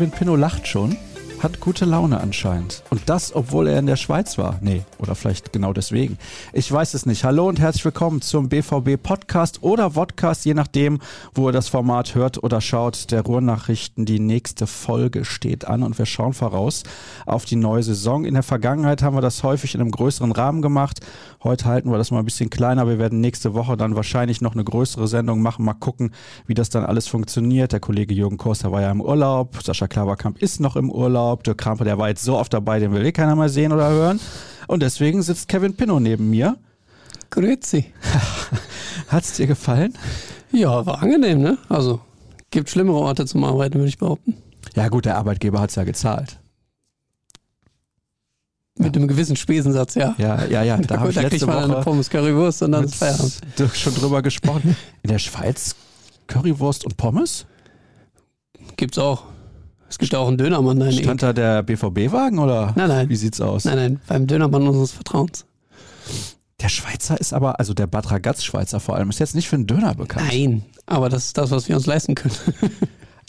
Kevin Pinot lacht schon, hat gute Laune anscheinend. Und das, obwohl er in der Schweiz war. Nee, oder vielleicht genau deswegen. Ich weiß es nicht. Hallo und herzlich willkommen zum BVB Podcast oder Vodcast, je nachdem, wo ihr das Format hört oder schaut. Der Ruhrnachrichten, die nächste Folge steht an und wir schauen voraus auf die neue Saison. In der Vergangenheit haben wir das häufig in einem größeren Rahmen gemacht. Heute halten wir das mal ein bisschen kleiner. Wir werden nächste Woche dann wahrscheinlich noch eine größere Sendung machen. Mal gucken, wie das dann alles funktioniert. Der Kollege Jürgen Koster war ja im Urlaub. Sascha Klaverkamp ist noch im Urlaub. Dirk Krampe, der war jetzt so oft dabei, den will eh keiner mal sehen oder hören. Und deswegen sitzt Kevin Pinnow neben mir. Grüezi. Hat's dir gefallen? Ja, war angenehm, ne? Also, gibt schlimmere Orte zum Arbeiten, würde ich behaupten. Ja gut, der Arbeitgeber hat's ja gezahlt. Mit einem gewissen Spesensatz, ja. Ja, ja, ja. Da da letzte kriegt man eine Pommes Currywurst und dann ist Feierabend. schon drüber gesprochen. In der Schweiz Currywurst und Pommes? Gibt's auch. Es gibt auch einen Dönermann da in. Stand da der BVB-Wagen oder Nein, nein. wie sieht's aus? Nein, nein, beim Dönermann unseres Vertrauens. Der Schweizer ist aber, also der Bad Ragaz-Schweizer vor allem, ist jetzt nicht für einen Döner bekannt. Nein, aber das ist das, was wir uns leisten können.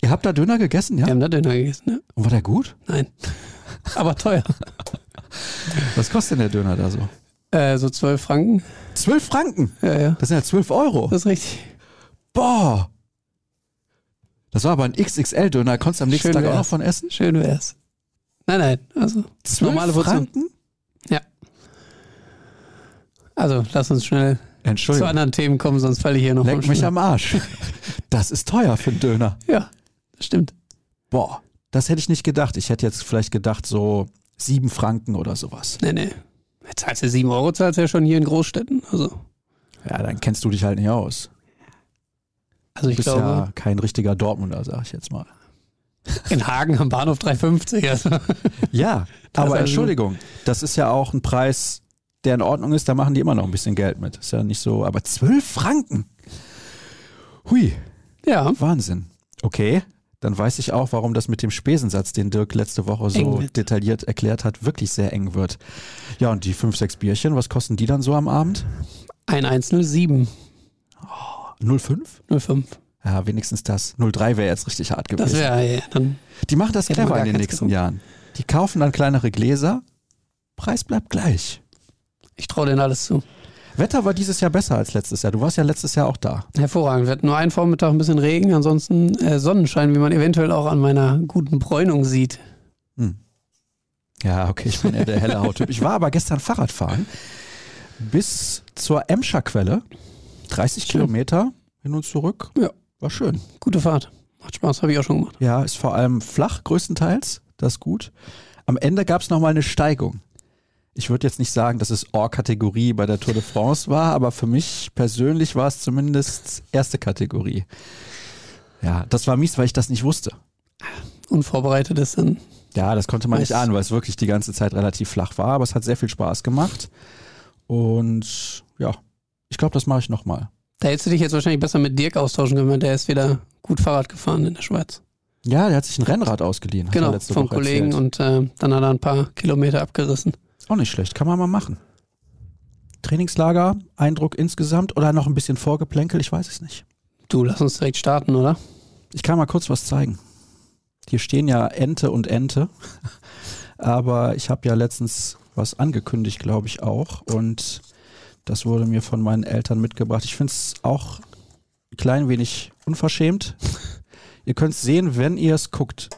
Ihr habt da Döner gegessen, ja? Wir haben da Döner gegessen, ne? Und war der gut? Nein. Aber teuer. Was kostet denn der Döner da so? Äh, so 12 Franken. 12 Franken. Ja, ja. Das sind ja 12 Euro. Das ist richtig. Boah. Das war aber ein XXL-Döner. Konntest du am nächsten Schön Tag auch noch von essen? Schön wär's. Nein, nein. Also, 12 normale Wurzeln. Franken? Ja. Also, lass uns schnell zu anderen Themen kommen, sonst falle ich hier noch Leck mich am Arsch. Das ist teuer für einen Döner. Ja, das stimmt. Boah, das hätte ich nicht gedacht. Ich hätte jetzt vielleicht gedacht, so sieben Franken oder sowas. Nee, nee. Jetzt zahlst du 7 Euro, zahlst du ja schon hier in Großstädten. Also, Ja, dann kennst du dich halt nicht aus. Also Du ich bist glaube, ja kein richtiger Dortmunder, sag ich jetzt mal. in Hagen am Bahnhof 350. Also. Ja, aber also- Entschuldigung, das ist ja auch ein Preis, der in Ordnung ist. Da machen die immer noch ein bisschen Geld mit. Ist ja nicht so, aber 12 Franken. Hui, Ja, Wahnsinn. Okay, dann weiß ich auch, warum das mit dem Spesensatz, den Dirk letzte Woche so detailliert erklärt hat, wirklich sehr eng wird. Ja, und die 5, 6 Bierchen, was kosten die dann so am Abend? ein 107, 05? 05. Ja, wenigstens das. 03 wäre jetzt richtig hart gewesen. Das wäre ja, dann. Die machen das clever in den nächsten genommen. Jahren. Die kaufen dann kleinere Gläser, Preis bleibt gleich. Ich traue denen alles zu. Wetter war dieses Jahr besser als letztes Jahr. Du warst ja letztes Jahr auch da. Hervorragend. Wir hatten nur einen Vormittag ein bisschen Regen, ansonsten äh, Sonnenschein, wie man eventuell auch an meiner guten Bräunung sieht. Ja, okay, ich bin eher der helle Hauttyp. Ich war aber gestern Fahrradfahren bis zur Emscher Quelle. 30 Schön. Kilometer hin und zurück. Ja. War schön. Gute Fahrt. Macht Spaß, habe ich auch schon gemacht. Ja, ist vor allem flach größtenteils. Das ist gut. Am Ende gab es nochmal eine Steigung. Ich würde jetzt nicht sagen, dass es Or-Kategorie bei der Tour de France war, aber für mich persönlich war es zumindest erste Kategorie. Ja, das war mies, weil ich das nicht wusste. Unvorbereitet ist dann. Ja, das konnte man nicht ahnen, weil es wirklich die ganze Zeit relativ flach war, aber es hat sehr viel Spaß gemacht. Und ja, ich glaube, das mache ich nochmal. Da hättest du dich jetzt wahrscheinlich besser mit Dirk austauschen können, weil der ist wieder gut Fahrrad gefahren in der Schweiz. Ja, der hat sich ein Rennrad ausgeliehen. Genau, vom Woche Kollegen erzählt. und äh, dann hat er ein paar Kilometer abgerissen. Auch nicht schlecht, kann man mal machen. Trainingslager, Eindruck insgesamt oder noch ein bisschen Vorgeplänkel, ich weiß es nicht. Du, lass uns direkt starten, oder? Ich kann mal kurz was zeigen. Hier stehen ja Ente und Ente, aber ich habe ja letztens was angekündigt, glaube ich auch. Und das wurde mir von meinen Eltern mitgebracht. Ich finde es auch ein klein wenig unverschämt. ihr könnt es sehen, wenn ihr es guckt.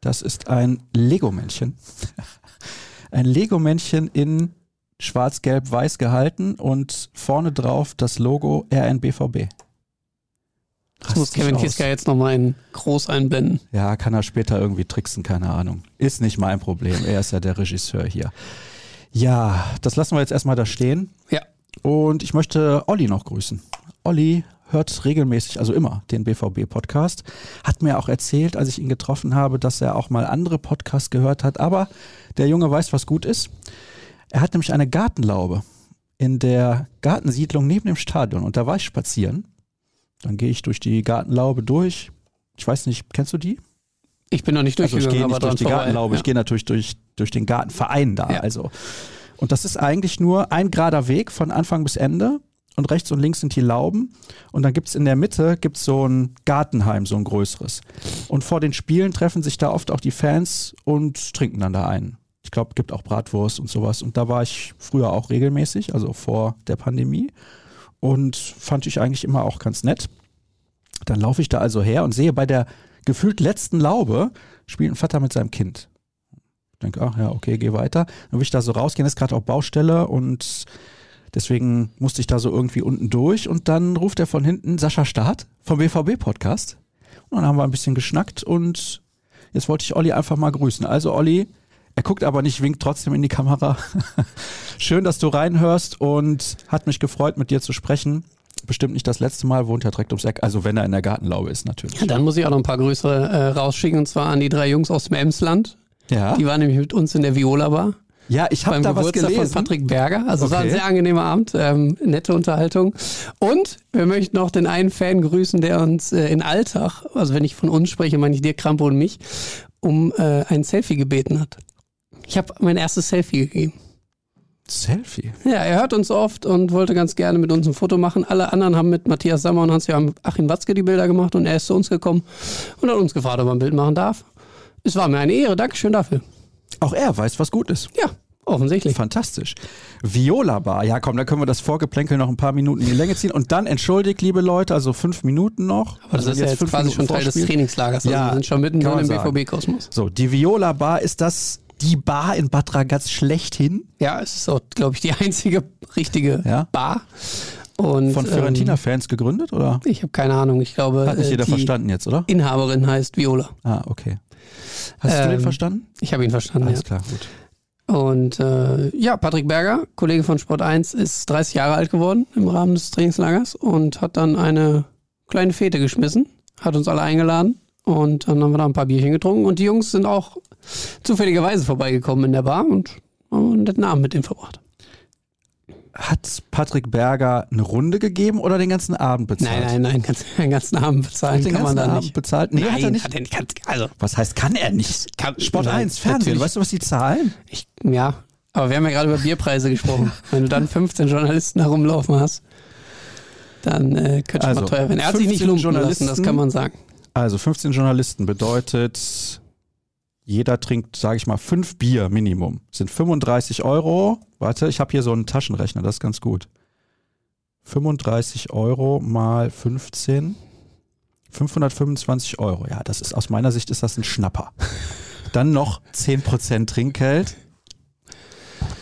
Das ist ein Lego-Männchen. Ein Lego-Männchen in schwarz-gelb-weiß gehalten und vorne drauf das Logo RNBVB. Das muss Kevin aus. Kiska jetzt nochmal in groß einblenden. Ja, kann er später irgendwie tricksen, keine Ahnung. Ist nicht mein Problem. Er ist ja der Regisseur hier. Ja, das lassen wir jetzt erstmal da stehen. Ja. Und ich möchte Olli noch grüßen. Olli hört regelmäßig, also immer, den BVB-Podcast. Hat mir auch erzählt, als ich ihn getroffen habe, dass er auch mal andere Podcasts gehört hat. Aber der Junge weiß, was gut ist. Er hat nämlich eine Gartenlaube in der Gartensiedlung neben dem Stadion. Und da war ich spazieren. Dann gehe ich durch die Gartenlaube durch. Ich weiß nicht, kennst du die? Ich bin noch nicht Also ich durchgegangen, gehe nicht durch die vorbei. Gartenlaube, ja. ich gehe natürlich durch, durch den Gartenverein da. Ja. Also. Und das ist eigentlich nur ein gerader Weg von Anfang bis Ende. und rechts und links sind die Lauben und dann gibt's in der Mitte gibt's so ein Gartenheim, so ein größeres. Und vor den Spielen treffen sich da oft auch die Fans und trinken dann da ein. Ich glaube, gibt auch Bratwurst und sowas. Und da war ich früher auch regelmäßig, also vor der Pandemie. Und fand ich eigentlich immer auch ganz nett. Dann laufe ich da also her und sehe bei der gefühlt letzten Laube spielt ein Vater mit seinem Kind. Ich denke, ach ja, okay, geh weiter. Dann will ich da so rausgehen, ist gerade auch Baustelle und deswegen musste ich da so irgendwie unten durch und dann ruft er von hinten Sascha Staat vom BVB-Podcast. Und dann haben wir ein bisschen geschnackt und jetzt wollte ich Olli einfach mal grüßen. Also Olli, er guckt aber nicht, winkt trotzdem in die Kamera. Schön, dass du reinhörst und hat mich gefreut, mit dir zu sprechen. Bestimmt nicht das letzte Mal, wohnt ja direkt ums Eck. Also wenn er in der Gartenlaube ist, natürlich. Ja, dann muss ich auch noch ein paar Grüße äh, rausschicken und zwar an die drei Jungs aus dem Emsland. Ja, Die waren nämlich mit uns in der Viola Bar. ja ich habe da was Geburtstag gelesen. von Patrick Berger. Also es war ein sehr angenehmer Abend, ähm, nette Unterhaltung. Und wir möchten noch den einen Fan grüßen, der uns äh, in Alltag, also wenn ich von uns spreche, meine ich dir, Krampe und mich, um äh, ein Selfie gebeten hat. Ich habe mein erstes Selfie gegeben. Selfie. Ja, er hört uns oft und wollte ganz gerne mit uns ein Foto machen. Alle anderen haben mit Matthias Sammer und Hans-Achim Watzke die Bilder gemacht und er ist zu uns gekommen und hat uns gefragt, ob er ein Bild machen darf. Es war mir eine Ehre. Dankeschön dafür. Auch er weiß, was gut ist. Ja, offensichtlich. Fantastisch. Viola Bar. Ja, komm, da können wir das Vorgeplänkel noch ein paar Minuten in die Länge ziehen. Und dann entschuldigt, liebe Leute, also fünf Minuten noch. Aber das Also ist ja jetzt fünf quasi Minuten schon Teil des. Trainingslagers. Also Ja, wir sind schon mitten im. BVB-Kosmos. So, die Viola Bar ist das die Bar in Bad Ragaz schlechthin. Ja, es ist auch, glaube ich, die einzige richtige Ja. Bar. Und, Von ähm, Fiorentina-Fans gegründet, oder? ich habe keine Ahnung. Ich glaube, Hat nicht äh, jeder verstanden jetzt, oder? Inhaberin heißt Viola. Ah, okay. Hast du den Ähm, verstanden? Ich habe ihn verstanden, Alles ja. klar, gut. Und äh, ja, Patrick Berger, Kollege von Sport 1, ist 30 Jahre alt geworden im Rahmen des Trainingslagers und hat dann eine kleine Fete geschmissen, hat uns alle eingeladen und dann haben wir da ein paar Bierchen getrunken und die Jungs sind auch zufälligerweise vorbeigekommen in der Bar und haben einen netten Abend mit ihm verbracht. Hat Patrick Berger eine Runde gegeben oder den ganzen Abend bezahlt? Nein, nein, nein, ganz, den ganzen Abend bezahlen Den kann man da Abend nicht. bezahlt? Nee, nein, hat er nicht. Hat er nicht also, Was heißt, kann er nicht? Kann- Sport Nein, 1, Fernsehen, natürlich. weißt du, was die zahlen? ich, ja, aber wir haben ja gerade über Bierpreise gesprochen. Wenn du dann 15 Journalisten herumlaufen hast, dann äh, könnte es Also, mal teuer werden. Er hat sich nicht 15 lumpen lassen, das kann man sagen. Also 15 Journalisten bedeutet, jeder trinkt, sage ich mal, fünf Bier Minimum. Sind 35 Euro. Warte, ich habe hier so einen Taschenrechner, das ist ganz gut. 35 Euro mal 15. 525 Euro. Ja, das ist aus meiner Sicht ist das ein Schnapper. Dann noch 10% Trinkgeld.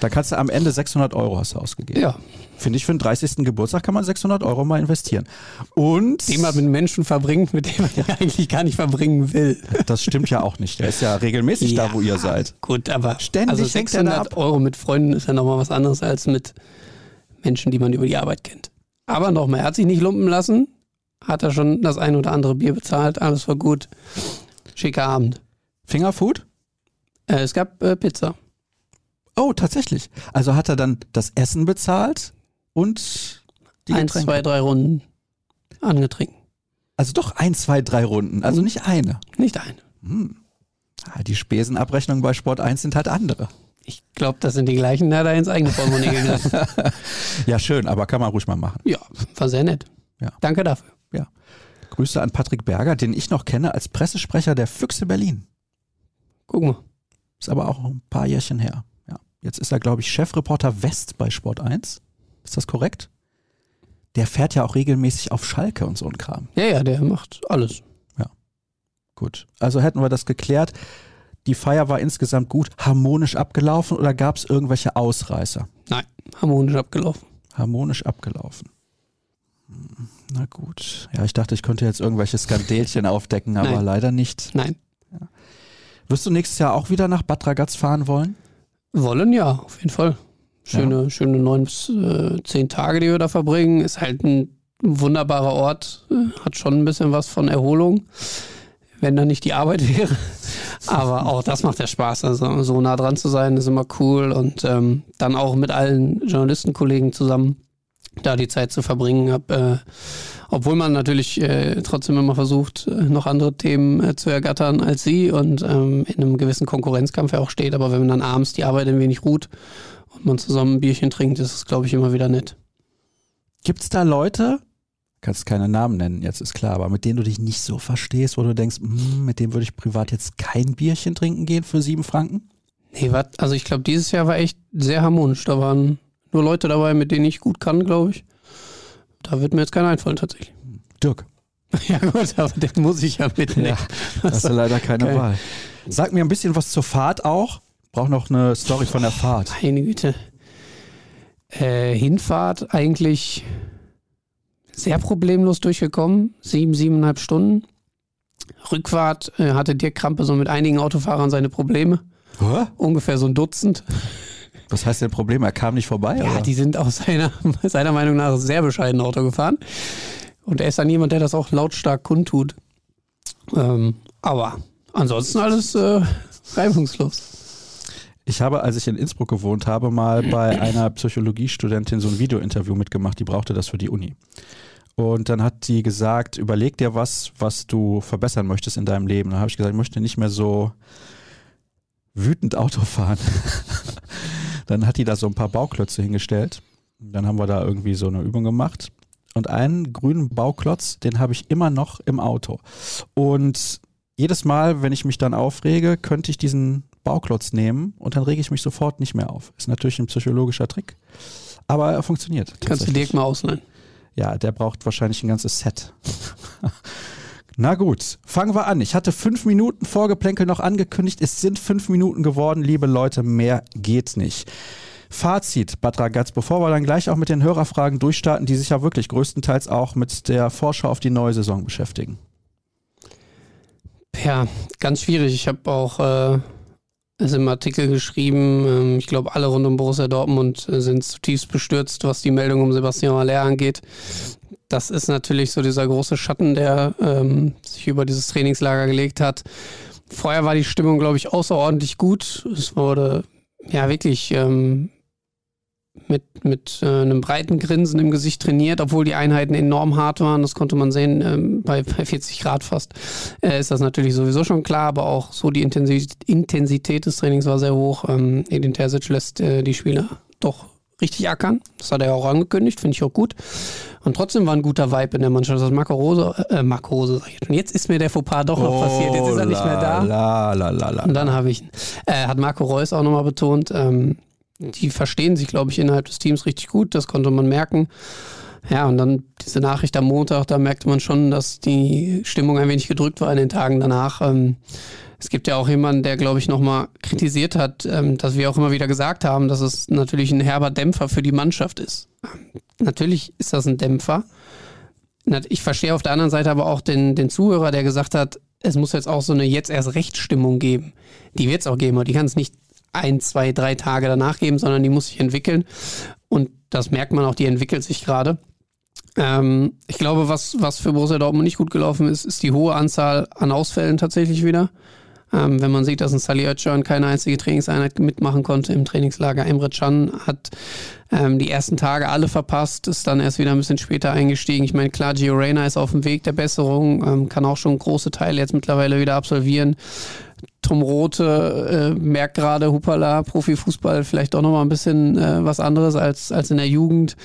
Da kannst du am Ende 600 Euro hast du ausgegeben. Ja, Finde ich, für den 30. Geburtstag kann man 600 Euro mal investieren. Und den man mit Menschen verbringt, mit dem man ja eigentlich gar nicht verbringen will. Das stimmt ja auch nicht. Der ist ja regelmäßig da, wo ihr seid. Gut, aber Ständig also hängt er da 600 Euro mit Freunden ist ja nochmal was anderes als mit Menschen, die man über die Arbeit kennt. Aber nochmal, er hat sich nicht lumpen lassen, hat er schon das ein oder andere Bier bezahlt, alles war gut. Schicker Abend. Fingerfood? Äh, es gab äh, Pizza. Oh, tatsächlich. Also hat er dann das Essen bezahlt und die Eins, Getränke. zwei, drei Runden angetrinken. Also doch ein, zwei, drei Runden. Also Mhm. nicht eine. Nicht eine. Hm. Ah, Die Spesenabrechnungen bei Sport 1 sind halt andere. Ich glaube, das sind die gleichen, der hat er ins eigene Portemonnaie gegriffen. Ja, schön, aber kann man ruhig mal machen. ja, war sehr nett. Ja. Danke dafür. Grüße an Patrick Berger, den ich noch kenne als Pressesprecher der Füchse Berlin. Guck mal. Ist aber auch ein paar Jährchen her. Ja. Jetzt ist er, glaube ich, Chefreporter West bei Sport 1. Ist das korrekt? Der fährt ja auch regelmäßig auf Schalke und so ein Kram. Ja, ja, der macht alles. Gut. Also hätten wir das geklärt. Die Feier war insgesamt gut, harmonisch abgelaufen oder gab es irgendwelche Ausreißer? Nein, harmonisch abgelaufen. Harmonisch abgelaufen. Hm, Na gut. Ja, ich dachte, ich könnte jetzt irgendwelche Skandelchen aufdecken, aber Nein. leider nicht. Nein. Wirst du nächstes Jahr auch wieder nach Bad Ragaz fahren wollen? Wollen ja, auf jeden Fall. Schöne, schöne neun bis äh, zehn Tage, die wir da verbringen. Ist halt ein wunderbarer Ort. Äh, Hat schon ein bisschen was von Erholung, wenn da nicht die Arbeit wäre. Aber auch das macht ja Spaß. Also so nah dran zu sein, ist immer cool. Und ähm, dann auch mit allen Journalistenkollegen zusammen da die Zeit zu verbringen. Hab, äh, obwohl man natürlich äh, trotzdem immer versucht, äh, noch andere Themen äh, zu ergattern als sie und ähm, in einem gewissen Konkurrenzkampf ja auch steht. Aber wenn man dann abends die Arbeit ein wenig ruht und man zusammen ein Bierchen trinkt, ist es, glaube ich, immer wieder nett. Gibt es da Leute, kannst keine Namen nennen, jetzt ist klar, aber mit denen du dich nicht so verstehst, wo du denkst, hm, mit dem würde ich privat jetzt kein Bierchen trinken gehen für sieben Franken? Nee, was? Also ich glaube, dieses Jahr war echt sehr harmonisch. Da waren nur Leute dabei, mit denen ich gut kann, glaube ich. Da wird mir jetzt keiner einfallen, tatsächlich. Dirk. Ja gut, aber den muss ich ja mitnehmen. Ja, hast du leider keine okay. Wahl. Sag mir ein bisschen was zur Fahrt auch. Brauch noch eine Story von der Fahrt. Meine Güte. Äh, Hinfahrt eigentlich sehr problemlos durchgekommen. Sieben, siebeneinhalb Stunden. Rückfahrt äh, hatte Dirk Krampe so mit einigen Autofahrern seine Probleme. Hä? Ungefähr so ein Dutzend. Was heißt denn Problem? Er kam nicht vorbei? Ja, oder? die sind aus seiner, seiner Meinung nach sehr bescheiden Auto gefahren. Und er ist dann jemand, der das auch lautstark kundtut. Ähm, aber ansonsten alles äh, reibungslos. Ich habe, als ich in Innsbruck gewohnt habe, mal bei einer Psychologiestudentin so ein Videointerview mitgemacht, die brauchte das für die Uni. Und dann hat die gesagt, überleg dir was, was du verbessern möchtest in deinem Leben. Dann habe ich gesagt, ich möchte nicht mehr so wütend Auto fahren. dann hat die da so ein paar Bauklötze hingestellt. Dann haben wir da irgendwie so eine Übung gemacht. Und einen grünen Bauklotz, den habe ich immer noch im Auto. Und jedes Mal, wenn ich mich dann aufrege, könnte ich diesen Bauklotz nehmen und dann rege ich mich sofort nicht mehr auf. Ist natürlich ein psychologischer Trick, aber er funktioniert. Kannst du Dirk mal ausleihen? Ja, der braucht wahrscheinlich ein ganzes Set. Na gut, fangen wir an. Ich hatte fünf Minuten Vorgeplänkel noch angekündigt. Es sind fünf Minuten geworden, liebe Leute. Mehr geht nicht. Fazit, Bad Ragaz, bevor wir dann gleich auch mit den Hörerfragen durchstarten, die sich ja wirklich größtenteils auch mit der Vorschau auf die neue Saison beschäftigen. Ja, ganz schwierig. Ich habe auch äh, es im Artikel geschrieben, ähm, ich glaube, alle rund um Borussia Dortmund äh, sind zutiefst bestürzt, was die Meldung um Sebastian Aller angeht. Das ist natürlich so dieser große Schatten, der ähm, sich über dieses Trainingslager gelegt hat. Vorher war die Stimmung, glaube ich, außerordentlich gut. Es wurde ja wirklich ähm, mit, mit äh, einem breiten Grinsen im Gesicht trainiert, obwohl die Einheiten enorm hart waren. Das konnte man sehen, ähm, bei, bei 40 Grad fast äh, ist das natürlich sowieso schon klar, aber auch so die Intensität des Trainings war sehr hoch. Ähm, Edin Terzic lässt äh, die Spieler doch richtig ackern. Das hat er ja auch angekündigt, finde ich auch gut. Und trotzdem war ein guter Vibe in der Mannschaft. Das Marco Rose, äh, Marco Rose, sag ich jetzt. Und jetzt ist mir der Fauxpas doch noch oh, passiert. Jetzt ist er nicht mehr da. La, la, la, la, Und dann habe ich, äh, hat Marco Reus auch nochmal betont, ähm, die verstehen sich, glaube ich, innerhalb des Teams richtig gut. Das konnte man merken. Ja, und dann diese Nachricht am Montag, da merkte man schon, dass die Stimmung ein wenig gedrückt war in den Tagen danach. Ähm, es gibt ja auch jemanden, der, glaube ich, nochmal kritisiert hat, ähm, dass wir auch immer wieder gesagt haben, dass es natürlich ein herber Dämpfer für die Mannschaft ist. Natürlich ist das ein Dämpfer. Ich verstehe auf der anderen Seite aber auch den, den Zuhörer, der gesagt hat, es muss jetzt auch so eine jetzt erst Rechtsstimmung geben. Die wird es auch geben, aber die kann es nicht ein, zwei, drei Tage danach geben, sondern die muss sich entwickeln. Und das merkt man auch, die entwickelt sich gerade. Ähm, ich glaube, was, was für Borussia Dortmund nicht gut gelaufen ist, ist die hohe Anzahl an Ausfällen tatsächlich wieder. Ähm, wenn man sieht, dass ein Sally Özcan keine einzige Trainingseinheit mitmachen konnte im Trainingslager. Emre Can hat ähm, die ersten Tage alle verpasst, ist dann erst wieder ein bisschen später eingestiegen. Ich meine, klar, Gio Reyna ist auf dem Weg der Besserung, ähm, kann auch schon große Teile jetzt mittlerweile wieder absolvieren. Tom Rote äh, merkt gerade, Hupala, Profifußball, vielleicht doch nochmal ein bisschen äh, was anderes als, als in der Jugend.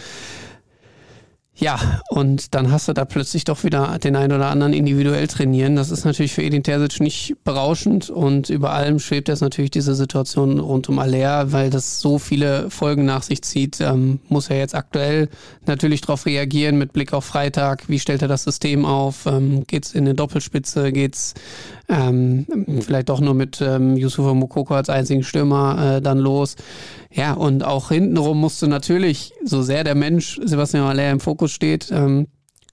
Ja, und dann hast du da plötzlich doch wieder den einen oder anderen individuell trainieren. Das ist natürlich für Edin Terzic nicht berauschend und über allem schwebt jetzt natürlich diese Situation rund um Aller, weil das so viele Folgen nach sich zieht, ähm, muss er jetzt aktuell natürlich darauf reagieren mit Blick auf Freitag. Wie stellt er das System auf? Ähm, geht's in eine Doppelspitze? Geht's ähm, vielleicht doch nur mit ähm, Yusufa Mokoko als einzigen Stürmer äh, dann los? Ja, und auch hintenrum musste natürlich, so sehr der Mensch Sebastian Aller im Fokus steht ähm,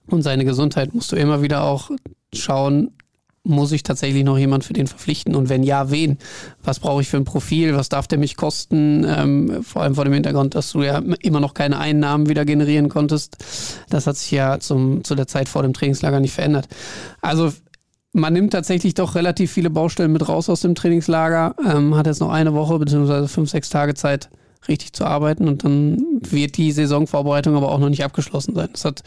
und seine Gesundheit, musst du immer wieder auch schauen, muss ich tatsächlich noch jemand für den verpflichten? Und wenn ja, wen? Was brauche ich für ein Profil? Was darf der mich kosten? Ähm, vor allem vor dem Hintergrund, dass du ja immer noch keine Einnahmen wieder generieren konntest. Das hat sich ja zum, zu der Zeit vor dem Trainingslager nicht verändert. Also man nimmt tatsächlich doch relativ viele Baustellen mit raus aus dem Trainingslager, ähm, hat jetzt noch eine Woche bzw. fünf, sechs Tage Zeit, richtig zu arbeiten und dann wird die Saisonvorbereitung aber auch noch nicht abgeschlossen sein. Das hat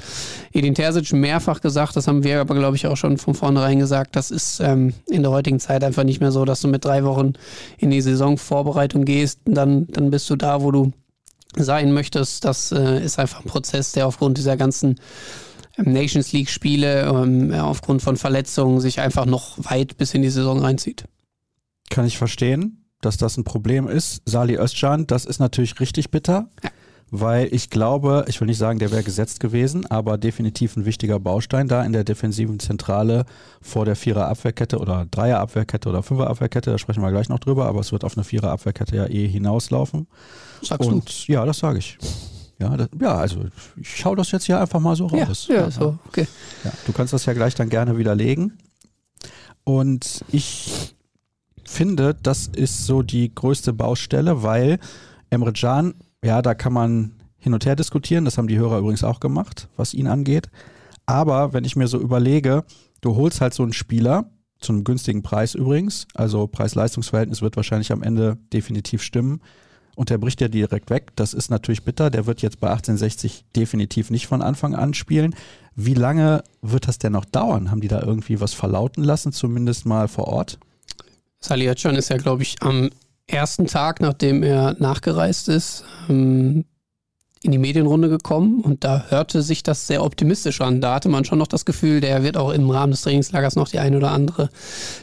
Edin Terzic mehrfach gesagt, das haben wir aber, glaube ich, auch schon von vornherein gesagt. Das ist ähm, in der heutigen Zeit einfach nicht mehr so, dass du mit drei Wochen in die Saisonvorbereitung gehst, dann, dann bist du da, wo du sein möchtest. Das äh, ist einfach ein Prozess, der aufgrund dieser ganzen Nations League-Spiele, ähm, aufgrund von Verletzungen, sich einfach noch weit bis in die Saison reinzieht. Kann ich verstehen, dass das ein Problem ist. Sali Özcan, das ist natürlich richtig bitter. Ja weil ich glaube, ich will nicht sagen, der wäre gesetzt gewesen, aber definitiv ein wichtiger Baustein da in der defensiven Zentrale vor der Vierer-Abwehrkette oder Dreier-Abwehrkette oder Fünfer-Abwehrkette, da sprechen wir gleich noch drüber, aber es wird auf eine Vierer-Abwehrkette ja eh hinauslaufen. Sagst Und du? ja, das sage ich. Ja, das, ja, also ich schaue das jetzt hier einfach mal so raus. Ja, ja so, okay. Ja, du kannst das ja gleich dann gerne widerlegen. Und ich finde, das ist so die größte Baustelle, weil Emre Can ja, da kann man hin und her diskutieren. Das haben die Hörer übrigens auch gemacht, was ihn angeht. Aber wenn ich mir so überlege, du holst halt so einen Spieler, zu einem günstigen Preis übrigens, also Preis-Leistungs-Verhältnis wird wahrscheinlich am Ende definitiv stimmen. Und der bricht ja direkt weg. Das ist natürlich bitter. Der wird jetzt bei 1860 definitiv nicht von Anfang an spielen. Wie lange wird das denn noch dauern? Haben die da irgendwie was verlauten lassen, zumindest mal vor Ort? Salih Özcan ist ja, glaube ich, am ersten Tag, nachdem er nachgereist ist, ähm, in die Medienrunde gekommen und da hörte sich das sehr optimistisch an. Da hatte man schon noch das Gefühl, der wird auch im Rahmen des Trainingslagers noch die eine oder andere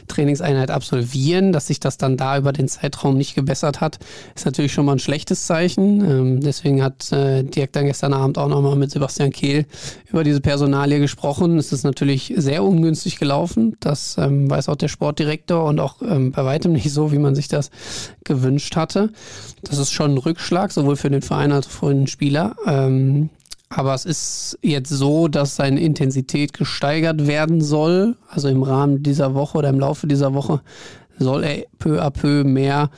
Trainingseinheit absolvieren. Dass sich das dann da über den Zeitraum nicht gebessert hat, ist natürlich schon mal ein schlechtes Zeichen. Ähm, deswegen hat äh, Dirk dann gestern Abend auch nochmal mit Sebastian Kehl über diese Personalie gesprochen. Es ist natürlich sehr ungünstig gelaufen. Das ähm, weiß auch der Sportdirektor und auch ähm, bei weitem nicht so, wie man sich das gewünscht hatte. Das ist schon ein Rückschlag, sowohl für den Verein als auch für den Spieler Spieler. Ähm, aber es ist jetzt so, dass seine Intensität gesteigert werden soll. Also im Rahmen dieser Woche oder im Laufe dieser Woche soll er peu à peu mehr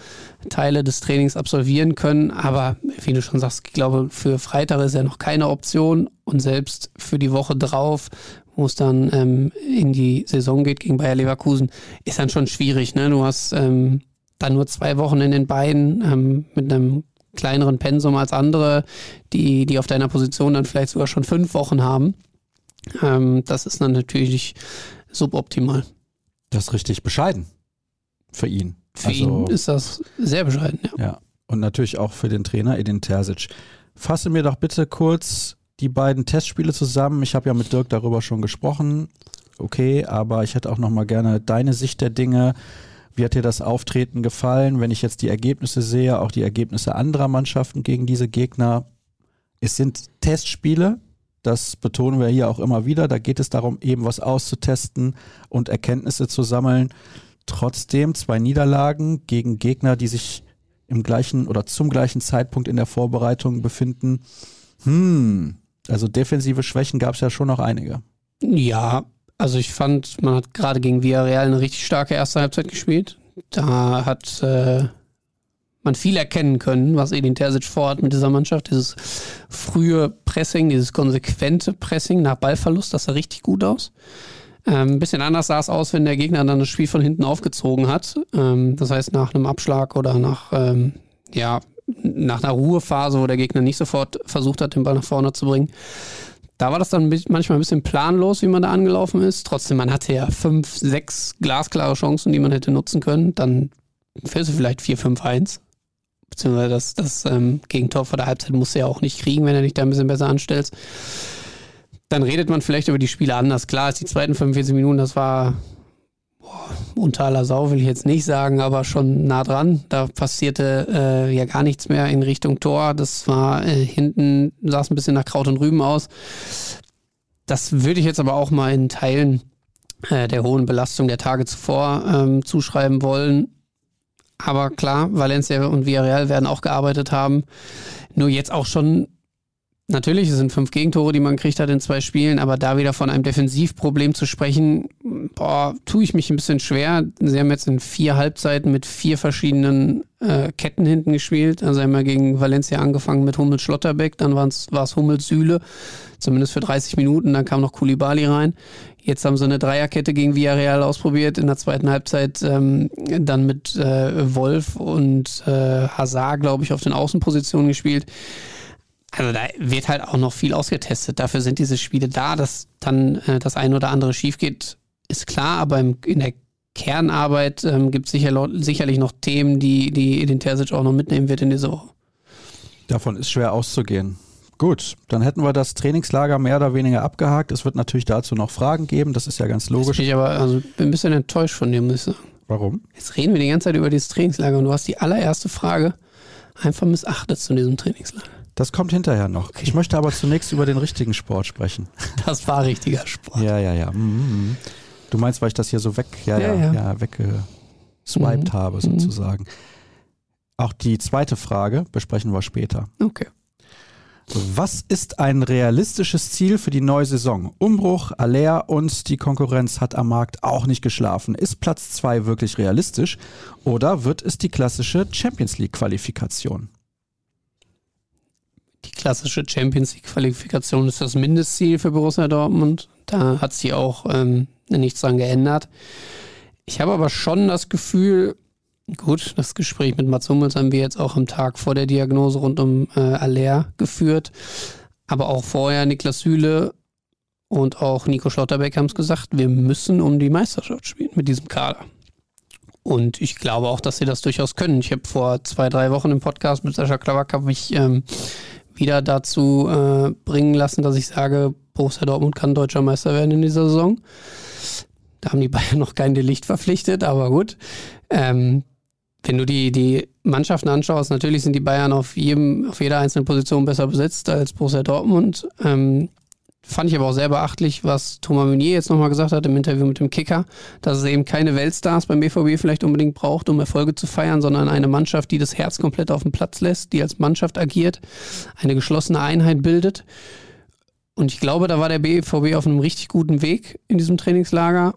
Teile des Trainings absolvieren können. Aber wie du schon sagst, ich glaube, für Freitag ist er noch keine Option. Und selbst für die Woche drauf, wo es dann ähm, in die Saison geht gegen Bayer Leverkusen, ist dann schon schwierig. Ne? Du hast ähm, dann nur zwei Wochen in den Beinen ähm, mit einem kleineren Pensum als andere, die, die auf deiner Position dann vielleicht sogar schon fünf Wochen haben. Ähm, das ist dann natürlich suboptimal. Das ist richtig bescheiden für ihn. Für also, ihn ist das sehr bescheiden, ja. Ja, und natürlich auch für den Trainer Edin Terzic. Fasse mir doch bitte kurz die beiden Testspiele zusammen. Ich habe ja mit Dirk darüber schon gesprochen. Okay, aber ich hätte auch noch mal gerne deine Sicht der Dinge. Wie hat dir das Auftreten gefallen, wenn ich jetzt die Ergebnisse sehe, auch die Ergebnisse anderer Mannschaften gegen diese Gegner? Es sind Testspiele, das betonen wir hier auch immer wieder. Da geht es darum, eben was auszutesten und Erkenntnisse zu sammeln. Trotzdem zwei Niederlagen gegen Gegner, die sich im gleichen oder zum gleichen Zeitpunkt in der Vorbereitung befinden. Hm, also defensive Schwächen gab es ja schon noch einige. Ja, also ich fand, man hat gerade gegen Villarreal eine richtig starke erste Halbzeit gespielt. Da hat äh, man viel erkennen können, was Edin Terzic vorhat mit dieser Mannschaft. Dieses frühe Pressing, dieses konsequente Pressing nach Ballverlust, das sah richtig gut aus. Ähm, ein bisschen anders sah es aus, wenn der Gegner dann das Spiel von hinten aufgezogen hat. Ähm, das heißt, nach einem Abschlag oder nach, ähm, ja, nach einer Ruhephase, wo der Gegner nicht sofort versucht hat, den Ball nach vorne zu bringen. Da war das dann manchmal ein bisschen planlos, wie man da angelaufen ist. Trotzdem, man hatte ja fünf, sechs glasklare Chancen, die man hätte nutzen können. Dann fährst du vielleicht 4-5-1. Beziehungsweise das, das ähm, Gegentor vor der Halbzeit musst du ja auch nicht kriegen, wenn du dich da ein bisschen besser anstellst. Dann redet man vielleicht über die Spiele anders. Klar, ist die zweiten 45 Minuten, das war boah, unter aller Sau, will ich jetzt nicht sagen, aber schon nah dran. Da passierte äh, ja gar nichts mehr in Richtung Tor. Das war äh, hinten, sah es ein bisschen nach Kraut und Rüben aus. Das würde ich jetzt aber auch mal in Teilen äh, der hohen Belastung der Tage zuvor ähm, zuschreiben wollen. Aber klar, Valencia und Villarreal werden auch gearbeitet haben. Nur jetzt auch schon Natürlich, es sind fünf Gegentore, die man gekriegt hat in zwei Spielen, aber da wieder von einem Defensivproblem zu sprechen, boah, tue ich mich ein bisschen schwer. Sie haben jetzt in vier Halbzeiten mit vier verschiedenen äh, Ketten hinten gespielt. Also wir gegen Valencia angefangen mit Hummels Schlotterbeck, dann war es Hummels Sühle, zumindest für 30 Minuten, dann kam noch Kulibali rein. Jetzt haben sie eine Dreierkette gegen Villarreal ausprobiert, in der zweiten Halbzeit ähm, dann mit äh, Wolf und äh, Hazard, glaube ich, auf den Außenpositionen gespielt also da wird halt auch noch viel ausgetestet. Dafür sind diese Spiele da, dass dann äh, das eine oder andere schief geht, ist klar, aber im, in der Kernarbeit ähm, gibt es sicher, sicherlich noch Themen, die, die den Terzic auch noch mitnehmen wird in dieser Woche. Davon ist schwer auszugehen. Gut, dann hätten wir das Trainingslager mehr oder weniger abgehakt. Es wird natürlich dazu noch Fragen geben, das ist ja ganz logisch. Ich aber also bin ein bisschen enttäuscht von dir, muss ich sagen. Warum? Jetzt reden wir die ganze Zeit über dieses Trainingslager und du hast die allererste Frage einfach missachtet zu diesem Trainingslager. Das kommt hinterher noch. Okay. Ich möchte aber zunächst über den richtigen Sport sprechen. Das war richtiger Sport. Ja, ja, ja. Mhm. Du meinst, weil ich das hier so weg, ja, ja, ja, ja weggeswiped mhm. habe, sozusagen. Mhm. Auch die zweite Frage besprechen wir später. Okay. Was ist ein realistisches Ziel für die neue Saison? Umbruch, Alea und die Konkurrenz hat am Markt auch nicht geschlafen. Ist Platz 2 wirklich realistisch oder wird es die klassische Champions League Qualifikation? Die klassische Champions League Qualifikation ist das Mindestziel für Borussia Dortmund. Da hat sich auch ähm, nichts dran geändert. Ich habe aber schon das Gefühl, Gut, das Gespräch mit Mats Hummels haben wir jetzt auch am Tag vor der Diagnose rund um äh, Aller geführt. Aber auch vorher Niklas Süle und auch Nico Schlotterbeck haben es gesagt, wir müssen um die Meisterschaft spielen mit diesem Kader. Und ich glaube auch, dass sie das durchaus können. Ich habe vor zwei, drei Wochen im Podcast mit Sascha Klawack mich ähm, wieder dazu äh, bringen lassen, dass ich sage, Borussia Dortmund kann deutscher Meister werden in dieser Saison. Da haben die Bayern noch kein Delicht verpflichtet, aber gut. Ähm, wenn du die, die Mannschaften anschaust, natürlich sind die Bayern auf, jedem, auf jeder einzelnen Position besser besetzt als Borussia Dortmund. Ähm, fand ich aber auch sehr beachtlich, was Thomas Meunier jetzt nochmal gesagt hat im Interview mit dem Kicker, dass es eben keine Weltstars beim BVB vielleicht unbedingt braucht, um Erfolge zu feiern, sondern eine Mannschaft, die das Herz komplett auf dem Platz lässt, die als Mannschaft agiert, eine geschlossene Einheit bildet. Und ich glaube, da war der BVB auf einem richtig guten Weg in diesem Trainingslager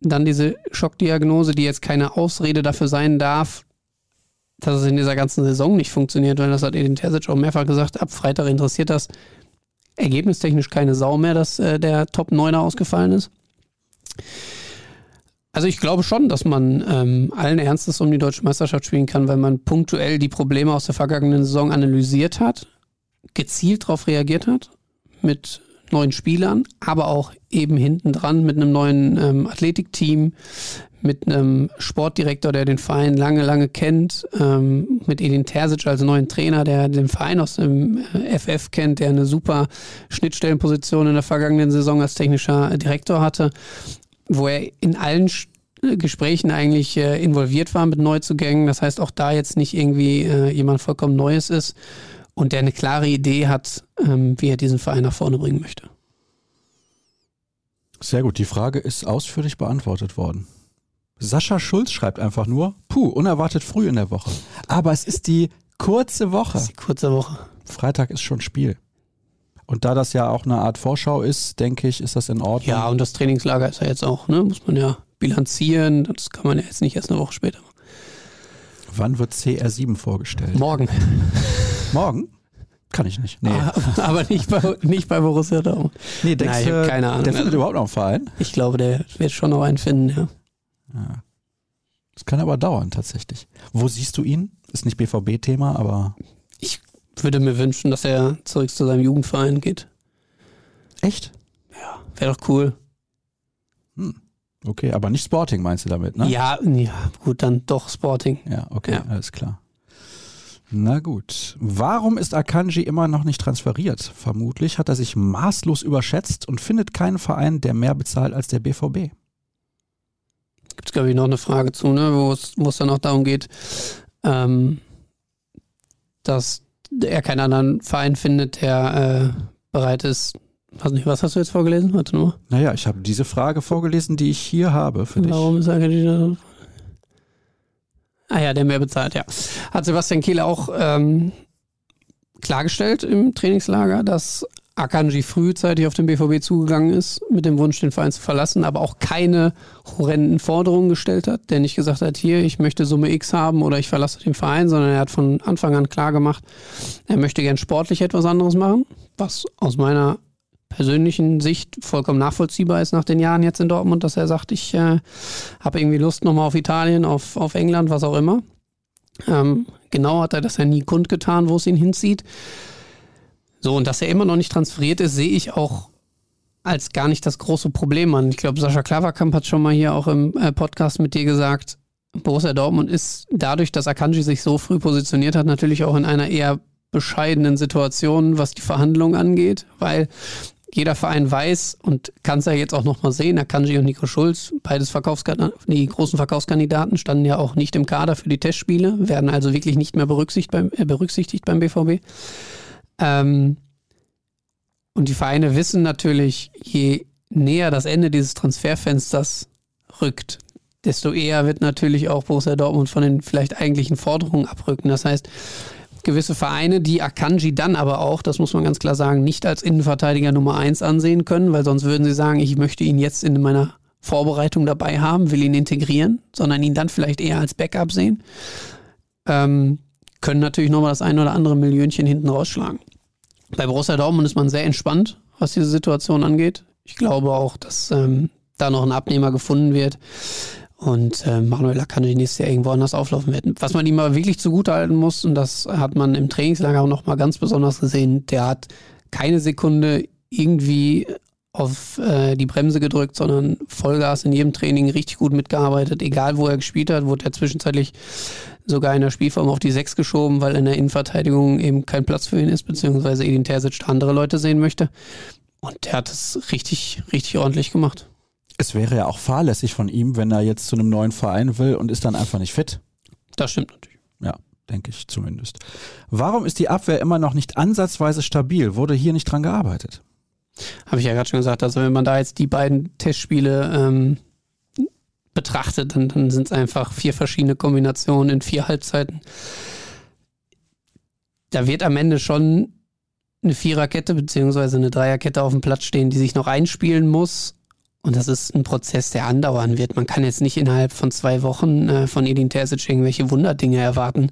dann diese Schockdiagnose, die jetzt keine Ausrede dafür sein darf, dass es in dieser ganzen Saison nicht funktioniert, weil das hat Edin Terzic auch mehrfach gesagt, ab Freitag interessiert das ergebnistechnisch keine Sau mehr, dass äh, der Top 9er ausgefallen ist. Also ich glaube schon, dass man ähm, allen Ernstes um die deutsche Meisterschaft spielen kann, weil man punktuell die Probleme aus der vergangenen Saison analysiert hat, gezielt darauf reagiert hat, mit neuen Spielern, aber auch eben hinten dran mit einem neuen ähm, Athletikteam, mit einem Sportdirektor, der den Verein lange, lange kennt, ähm, mit Edin Terzic als neuen Trainer, der den Verein aus dem FF äh, kennt, der eine super Schnittstellenposition in der vergangenen Saison als technischer Direktor hatte, wo er in allen Gesprächen eigentlich äh, involviert war mit Neuzugängen. Das heißt, auch da jetzt nicht irgendwie äh, jemand vollkommen Neues ist und der eine klare Idee hat, ähm, wie er diesen Verein nach vorne bringen möchte. Sehr gut, die Frage ist ausführlich beantwortet worden. Sascha Schulz schreibt einfach nur, puh, unerwartet früh in der Woche. Aber es ist die kurze Woche. Die kurze Woche. Freitag ist schon Spiel. Und da das ja auch eine Art Vorschau ist, denke ich, ist das in Ordnung. Ja, und das Trainingslager ist ja jetzt auch, ne? Muss man ja bilanzieren. Das kann man ja jetzt nicht erst eine Woche später machen. Wann wird CR7 vorgestellt? Morgen. Morgen? Kann ich nicht. Nee. Aber nicht bei, nicht bei Borussia Dortmund. Nee, denkst Nein, du, keine Ahnung. Der findet überhaupt noch einen Verein? Ich glaube, der wird schon noch einen finden, ja. ja. Das kann aber dauern, tatsächlich. Wo siehst du ihn? Ist nicht BVB-Thema, aber. Ich würde mir wünschen, dass er zurück zu seinem Jugendverein geht. Echt? Ja, wäre doch cool. Hm. Okay, aber nicht Sporting meinst du damit, ne? Ja, ja, gut, dann doch Sporting. Ja, okay, ja. alles klar. Na gut. Warum ist Akanji immer noch nicht transferiert? Vermutlich hat er sich maßlos überschätzt und findet keinen Verein, der mehr bezahlt als der BVB. Gibt es, glaube ich, noch eine Frage zu, ne? wo es dann auch darum geht, ähm, dass er keinen anderen Verein findet, der äh, bereit ist. Weiß nicht, was hast du jetzt vorgelesen? Warte nur. Naja, ich habe diese Frage vorgelesen, die ich hier habe für Warum dich. Warum ist Akanji da? Ah ja, der mehr bezahlt, ja. Hat Sebastian Kehle auch ähm, klargestellt im Trainingslager, dass Akanji frühzeitig auf den BVB zugegangen ist, mit dem Wunsch, den Verein zu verlassen, aber auch keine horrenden Forderungen gestellt hat, der nicht gesagt hat, hier, ich möchte Summe X haben oder ich verlasse den Verein, sondern er hat von Anfang an klar gemacht, er möchte gern sportlich etwas anderes machen, was aus meiner persönlichen Sicht vollkommen nachvollziehbar ist nach den Jahren jetzt in Dortmund, dass er sagt, ich äh, habe irgendwie Lust nochmal auf Italien, auf, auf England, was auch immer. Ähm, genau hat er das ja nie kundgetan, wo es ihn hinzieht. So, und dass er immer noch nicht transferiert ist, sehe ich auch als gar nicht das große Problem an. Ich glaube, Sascha Klaverkamp hat schon mal hier auch im äh, Podcast mit dir gesagt, Borussia Dortmund ist dadurch, dass Akanji sich so früh positioniert hat, natürlich auch in einer eher bescheidenen Situation, was die Verhandlungen angeht, weil jeder Verein weiß und kann es ja jetzt auch nochmal sehen, Akanji und Nico Schulz, beides Verkaufskandidaten, die großen Verkaufskandidaten, standen ja auch nicht im Kader für die Testspiele, werden also wirklich nicht mehr berücksichtigt beim, äh, berücksichtigt beim BVB. Ähm, und die Vereine wissen natürlich, je näher das Ende dieses Transferfensters rückt, desto eher wird natürlich auch Borussia Dortmund von den vielleicht eigentlichen Forderungen abrücken. Das heißt, gewisse Vereine, die Akanji dann aber auch, das muss man ganz klar sagen, nicht als Innenverteidiger Nummer eins ansehen können, weil sonst würden sie sagen, ich möchte ihn jetzt in meiner Vorbereitung dabei haben, will ihn integrieren, sondern ihn dann vielleicht eher als Backup sehen, ähm, können natürlich nochmal das ein oder andere Millionchen hinten rausschlagen. Bei Borussia Dortmund ist man sehr entspannt, was diese Situation angeht. Ich glaube auch, dass ähm, da noch ein Abnehmer gefunden wird und äh, Manuel Akanji nächstes Jahr irgendwo anders auflaufen wird. Was man ihm aber wirklich zugutehalten muss, und das hat man im Trainingslager auch nochmal ganz besonders gesehen, der hat keine Sekunde irgendwie auf äh, die Bremse gedrückt, sondern Vollgas in jedem Training richtig gut mitgearbeitet. Egal wo er gespielt hat, wurde er zwischenzeitlich sogar in der Spielform auf die Sechs geschoben, weil in der Innenverteidigung eben kein Platz für ihn ist, beziehungsweise Edin Terzic andere Leute sehen möchte. Und der hat es richtig, richtig ordentlich gemacht. Es wäre ja auch fahrlässig von ihm, wenn er jetzt zu einem neuen Verein will und ist dann einfach nicht fit. Das stimmt natürlich. Ja, denke ich zumindest. Warum ist die Abwehr immer noch nicht ansatzweise stabil? Wurde hier nicht dran gearbeitet? Habe ich ja gerade schon gesagt. Also wenn man da jetzt die beiden Testspiele ähm, betrachtet, dann, dann sind es einfach vier verschiedene Kombinationen in vier Halbzeiten. Da wird am Ende schon eine Viererkette beziehungsweise eine Dreierkette auf dem Platz stehen, die sich noch einspielen muss. Und das ist ein Prozess, der andauern wird. Man kann jetzt nicht innerhalb von zwei Wochen äh, von Edin Terzic irgendwelche Wunderdinge erwarten,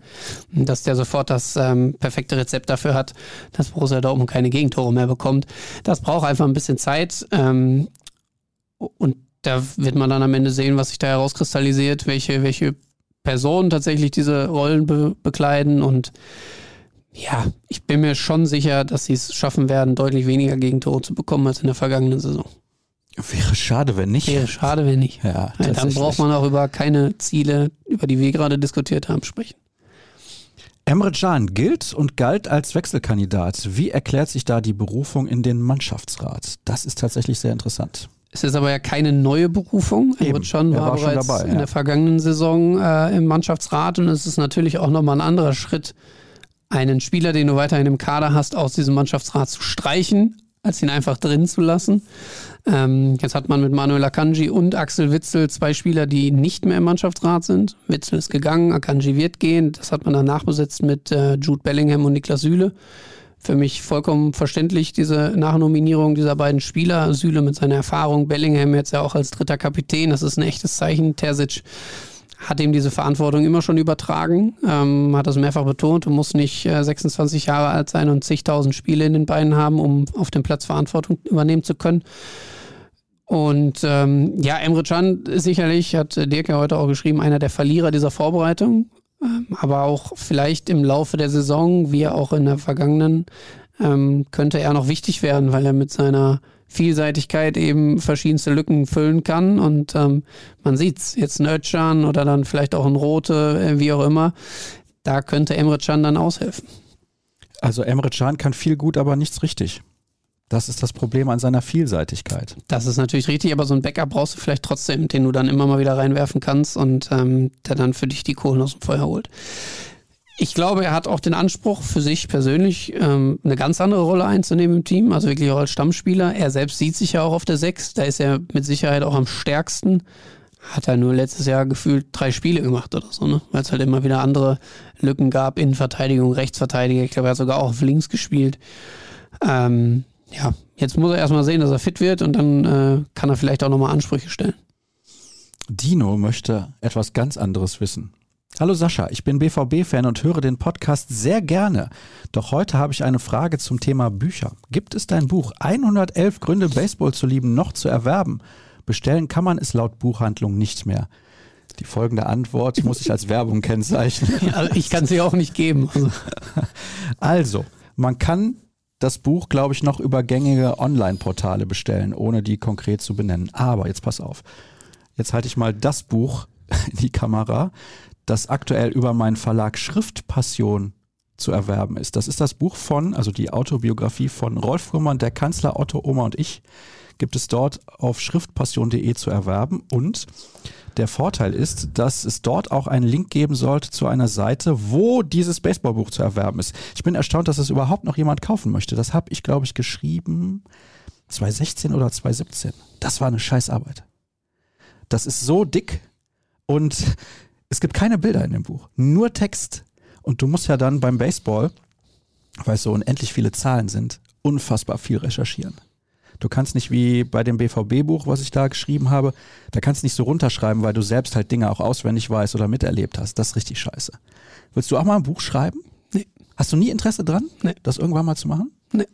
dass der sofort das ähm, perfekte Rezept dafür hat, dass Borussia Dortmund keine Gegentore mehr bekommt. Das braucht einfach ein bisschen Zeit. Ähm, und da wird man dann am Ende sehen, was sich da herauskristallisiert, welche, welche Personen tatsächlich diese Rollen be bekleiden. Und ja, ich bin mir schon sicher, dass sie es schaffen werden, deutlich weniger Gegentore zu bekommen als in der vergangenen Saison. Wäre schade, wenn nicht. Wäre schade, wenn nicht. Ja, ja dann braucht man auch über keine Ziele, über die wir gerade diskutiert haben, sprechen. Emre Can gilt und galt als Wechselkandidat. Wie erklärt sich da die Berufung in den Mannschaftsrat? Das ist tatsächlich sehr interessant. Es ist aber ja keine neue Berufung. Emre Can war, war bereits dabei, in ja. der vergangenen Saison äh, im Mannschaftsrat und es ist natürlich auch nochmal ein anderer Schritt, einen Spieler, den du weiterhin im Kader hast, aus diesem Mannschaftsrat zu streichen, als ihn einfach drin zu lassen. Ähm, jetzt hat man mit Manuel Akanji und Axel Witzel zwei Spieler, die nicht mehr im Mannschaftsrat sind. Witzel ist gegangen, Akanji wird gehen. Das hat man dann nachbesetzt mit äh, Jude Bellingham und Niklas Süle. Für mich vollkommen verständlich, diese Nachnominierung dieser beiden Spieler. Süle mit seiner Erfahrung, Bellingham jetzt ja auch als dritter Kapitän. Das ist ein echtes Zeichen. Terzic hat ihm diese Verantwortung immer schon übertragen, ähm, hat das mehrfach betont, du musst nicht äh, 26 Jahre alt sein und zigtausend Spiele in den Beinen haben, um auf dem Platz Verantwortung übernehmen zu können. Und ähm, ja, Emre Can sicherlich, hat Dirk ja heute auch geschrieben, einer der Verlierer dieser Vorbereitung, ähm, aber auch vielleicht im Laufe der Saison, wie auch in der vergangenen, ähm, könnte er noch wichtig werden, weil er mit seiner Vielseitigkeit eben verschiedenste Lücken füllen kann. Und ähm, man sieht's, jetzt ein Özcan oder dann vielleicht auch ein Rote, äh, wie auch immer, da könnte Emre Can dann aushelfen. Also Emre Can kann viel gut, aber nichts richtig. Das ist das Problem an seiner Vielseitigkeit. Das ist natürlich richtig, aber so ein Backup brauchst du vielleicht trotzdem, den du dann immer mal wieder reinwerfen kannst und ähm, der dann für dich die Kohlen aus dem Feuer holt. Ich glaube, er hat auch den Anspruch für sich persönlich ähm, eine ganz andere Rolle einzunehmen im Team, also wirklich auch als Stammspieler. Er selbst sieht sich ja auch auf der Sechs, da ist er mit Sicherheit auch am stärksten. Hat er nur letztes Jahr gefühlt drei Spiele gemacht oder so, ne? Weil es halt immer wieder andere Lücken gab, Innenverteidigung, Rechtsverteidiger. Ich glaube, er hat sogar auch auf links gespielt. Ähm, ja, jetzt muss er erstmal sehen, dass er fit wird und dann äh, kann er vielleicht auch nochmal Ansprüche stellen. Dino möchte etwas ganz anderes wissen. Hallo Sascha, ich bin BVB-Fan und höre den Podcast sehr gerne. Doch heute habe ich eine Frage zum Thema Bücher. Gibt es dein Buch 111 Gründe Baseball zu lieben noch zu erwerben? Bestellen kann man es laut Buchhandlung nicht mehr. Die folgende Antwort muss ich als Werbung kennzeichnen. Ja, ich kann sie auch nicht geben. Also. also, man kann das Buch, glaube ich, noch über gängige Online-Portale bestellen, ohne die konkret zu benennen. Aber jetzt pass auf. Jetzt halte ich mal das Buch in die Kamera das aktuell über meinen Verlag Schriftpassion zu erwerben ist. Das ist das Buch von, also die Autobiografie von Rolf Fuhrmann, der Kanzler Otto, Oma und ich, gibt es dort auf schriftpassion.de zu erwerben. Und der Vorteil ist, dass es dort auch einen Link geben sollte zu einer Seite, wo dieses Baseballbuch zu erwerben ist. Ich bin erstaunt, dass es überhaupt noch jemand kaufen möchte. Das habe ich, glaube ich, geschrieben 2016 oder 2017. Das war eine Scheißarbeit. Das ist so dick und es gibt keine Bilder in dem Buch, nur Text. Und du musst ja dann beim Baseball, weil es so unendlich viele Zahlen sind, unfassbar viel recherchieren. Du kannst nicht wie bei dem BVB-Buch, was ich da geschrieben habe, da kannst du nicht so runterschreiben, weil du selbst halt Dinge auch auswendig weißt oder miterlebt hast. Das ist richtig scheiße. Willst du auch mal ein Buch schreiben? Nee. Hast du nie Interesse dran, Nee. das irgendwann mal zu machen? Nee.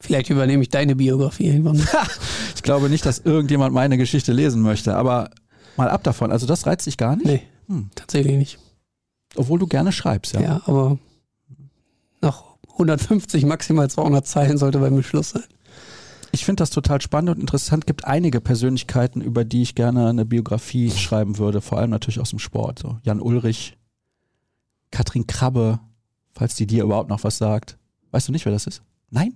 Vielleicht übernehme ich deine Biografie irgendwann. Ich glaube nicht, dass irgendjemand meine Geschichte lesen möchte, aber mal ab davon. Also das reizt dich gar nicht? Nee, Hm. tatsächlich nicht. Obwohl du gerne schreibst, ja. Ja. aber nach 150, maximal 200 Zeilen sollte bei mir Schluss sein. Ich finde das total spannend und interessant. Gibt einige Persönlichkeiten, über die ich gerne eine Biografie schreiben würde, vor allem natürlich aus dem Sport. So Jan Ulrich, Katrin Krabbe, falls die dir überhaupt noch was sagt. Weißt du nicht, wer das ist? Nein?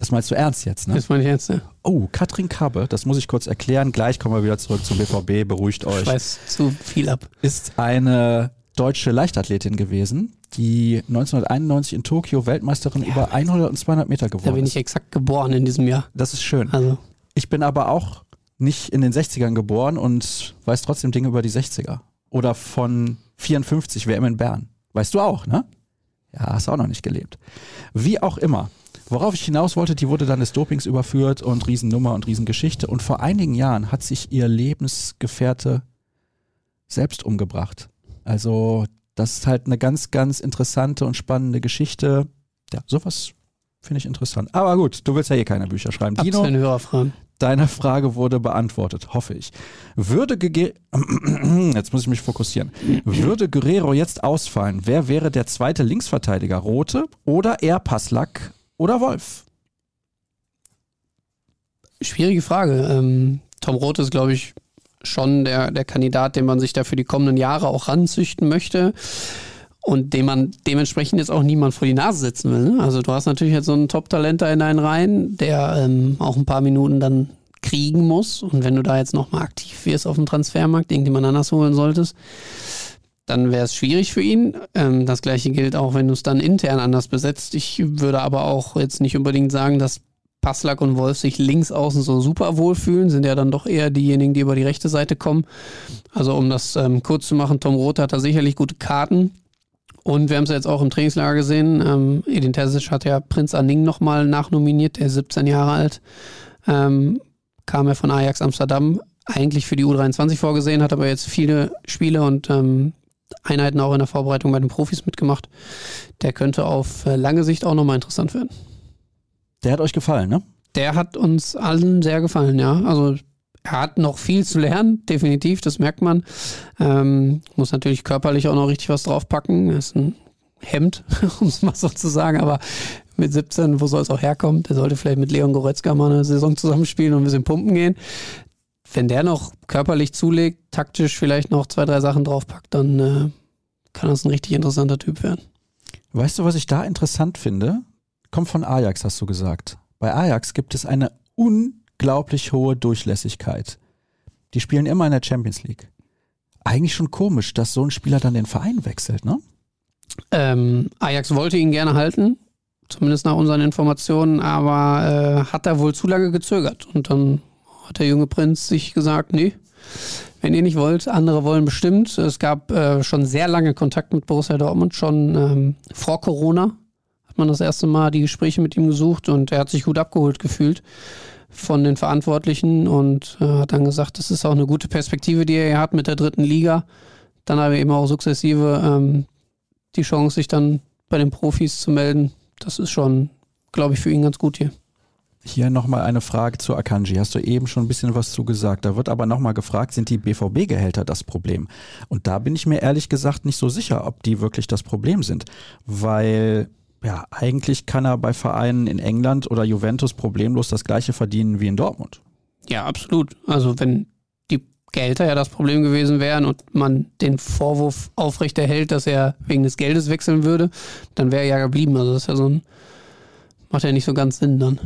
Das meinst du ernst jetzt, ne? Das meine ich jetzt, ne? Oh, Katrin Krabbe, das muss ich kurz erklären. Gleich kommen wir wieder zurück zum BVB. Beruhigt euch. Ich weiß zu viel ab. ist eine deutsche Leichtathletin gewesen, die 1991 in Tokio Weltmeisterin über 100 und 200 Meter Da geworden bin ist. ich exakt geboren in diesem Jahr. Das ist schön. Also, Ich bin aber auch nicht in den 60ern geboren und weiß trotzdem Dinge über die 60er. Oder von 54 WM in Bern. Weißt du auch, ne? Ja, hast auch noch nicht gelebt. Wie auch immer. Worauf ich hinaus wollte, die wurde dann des Dopings überführt und Riesennummer und Riesengeschichte. Und vor einigen Jahren hat sich ihr Lebensgefährte selbst umgebracht. Also, das ist halt eine ganz, ganz interessante und spannende Geschichte. Ja, sowas finde ich interessant. Aber gut, du willst ja eh keine Bücher schreiben. ab den Hörerfragen. Deine Frage wurde beantwortet, hoffe ich. Würde Gege jetzt muss ich mich fokussieren. Würde Guerrero jetzt ausfallen, wer wäre der zweite Linksverteidiger? Rote oder eher Passlack oder Wolf? Schwierige Frage. Ähm, Tom Roth ist, glaube ich, schon der, der Kandidat, den man sich da für die kommenden Jahre auch ranzüchten möchte und den man dementsprechend jetzt auch niemand vor die Nase setzen will. Ne? Also du hast natürlich jetzt so einen Top-Talent da in deinen Reihen, der ähm, auch ein paar Minuten dann kriegen muss und wenn du da jetzt nochmal aktiv wirst auf dem Transfermarkt, irgendjemand anders holen solltest, dann wäre es schwierig für ihn. Ähm, das gleiche gilt auch, wenn du es dann intern anders besetzt. Ich würde aber auch jetzt nicht unbedingt sagen, dass Passlack und Wolf sich links außen so super wohlfühlen, sind ja dann doch eher diejenigen, die über die rechte Seite kommen. Also um das ähm, kurz zu machen, Tom Roth hat da sicherlich gute Karten. Und wir haben es ja jetzt auch im Trainingslager gesehen. Ähm, Edin Terzic hat ja Prinz Anning nochmal nachnominiert, der ist 17 Jahre alt. Ähm, kam er von Ajax Amsterdam, eigentlich für die U23 vorgesehen, hat aber jetzt viele Spiele und ähm, Einheiten auch in der Vorbereitung bei den Profis mitgemacht. Der könnte auf äh, lange Sicht auch nochmal interessant werden. Der hat euch gefallen, ne? Der hat uns allen sehr gefallen, ja. Also er hat noch viel zu lernen, definitiv, das merkt man. Ähm, muss natürlich körperlich auch noch richtig was draufpacken. Er ist ein Hemd, um es mal so zu sagen, aber mit 17, wo soll es auch herkommen? Der sollte vielleicht mit Leon Goretzka mal eine Saison zusammenspielen und ein bisschen pumpen gehen. Wenn der noch körperlich zulegt, taktisch vielleicht noch zwei, drei Sachen draufpackt, dann äh, kann das ein richtig interessanter Typ werden. Weißt du, was ich da interessant finde? Kommt von Ajax, hast du gesagt. Bei Ajax gibt es eine unglaublich hohe Durchlässigkeit. Die spielen immer in der Champions League. Eigentlich schon komisch, dass so ein Spieler dann den Verein wechselt, ne? Ähm, Ajax wollte ihn gerne halten, zumindest nach unseren Informationen, aber äh, hat da wohl zu lange gezögert. Und dann hat der junge Prinz sich gesagt, nee, wenn ihr nicht wollt, andere wollen bestimmt. Es gab äh, schon sehr lange Kontakt mit Borussia Dortmund, schon ähm, vor Corona hat man das erste Mal die Gespräche mit ihm gesucht und er hat sich gut abgeholt gefühlt von den Verantwortlichen und äh, hat dann gesagt, das ist auch eine gute Perspektive, die er hier hat mit der dritten Liga. Dann aber eben auch sukzessive ähm, die Chance, sich dann bei den Profis zu melden. Das ist schon, glaube ich, für ihn ganz gut hier. Hier nochmal eine Frage zu Akanji. Hast du eben schon ein bisschen was zu gesagt. Da wird aber nochmal gefragt, sind die BVB-Gehälter das Problem? Und da bin ich mir ehrlich gesagt nicht so sicher, ob die wirklich das Problem sind. Weil, ja, eigentlich kann er bei Vereinen in England oder Juventus problemlos das gleiche verdienen wie in Dortmund. Ja, absolut. Also wenn die Gehälter ja das Problem gewesen wären und man den Vorwurf aufrechterhält, dass er wegen des Geldes wechseln würde, dann wäre er ja geblieben. Also das ist ja so ein, macht ja nicht so ganz Sinn dann.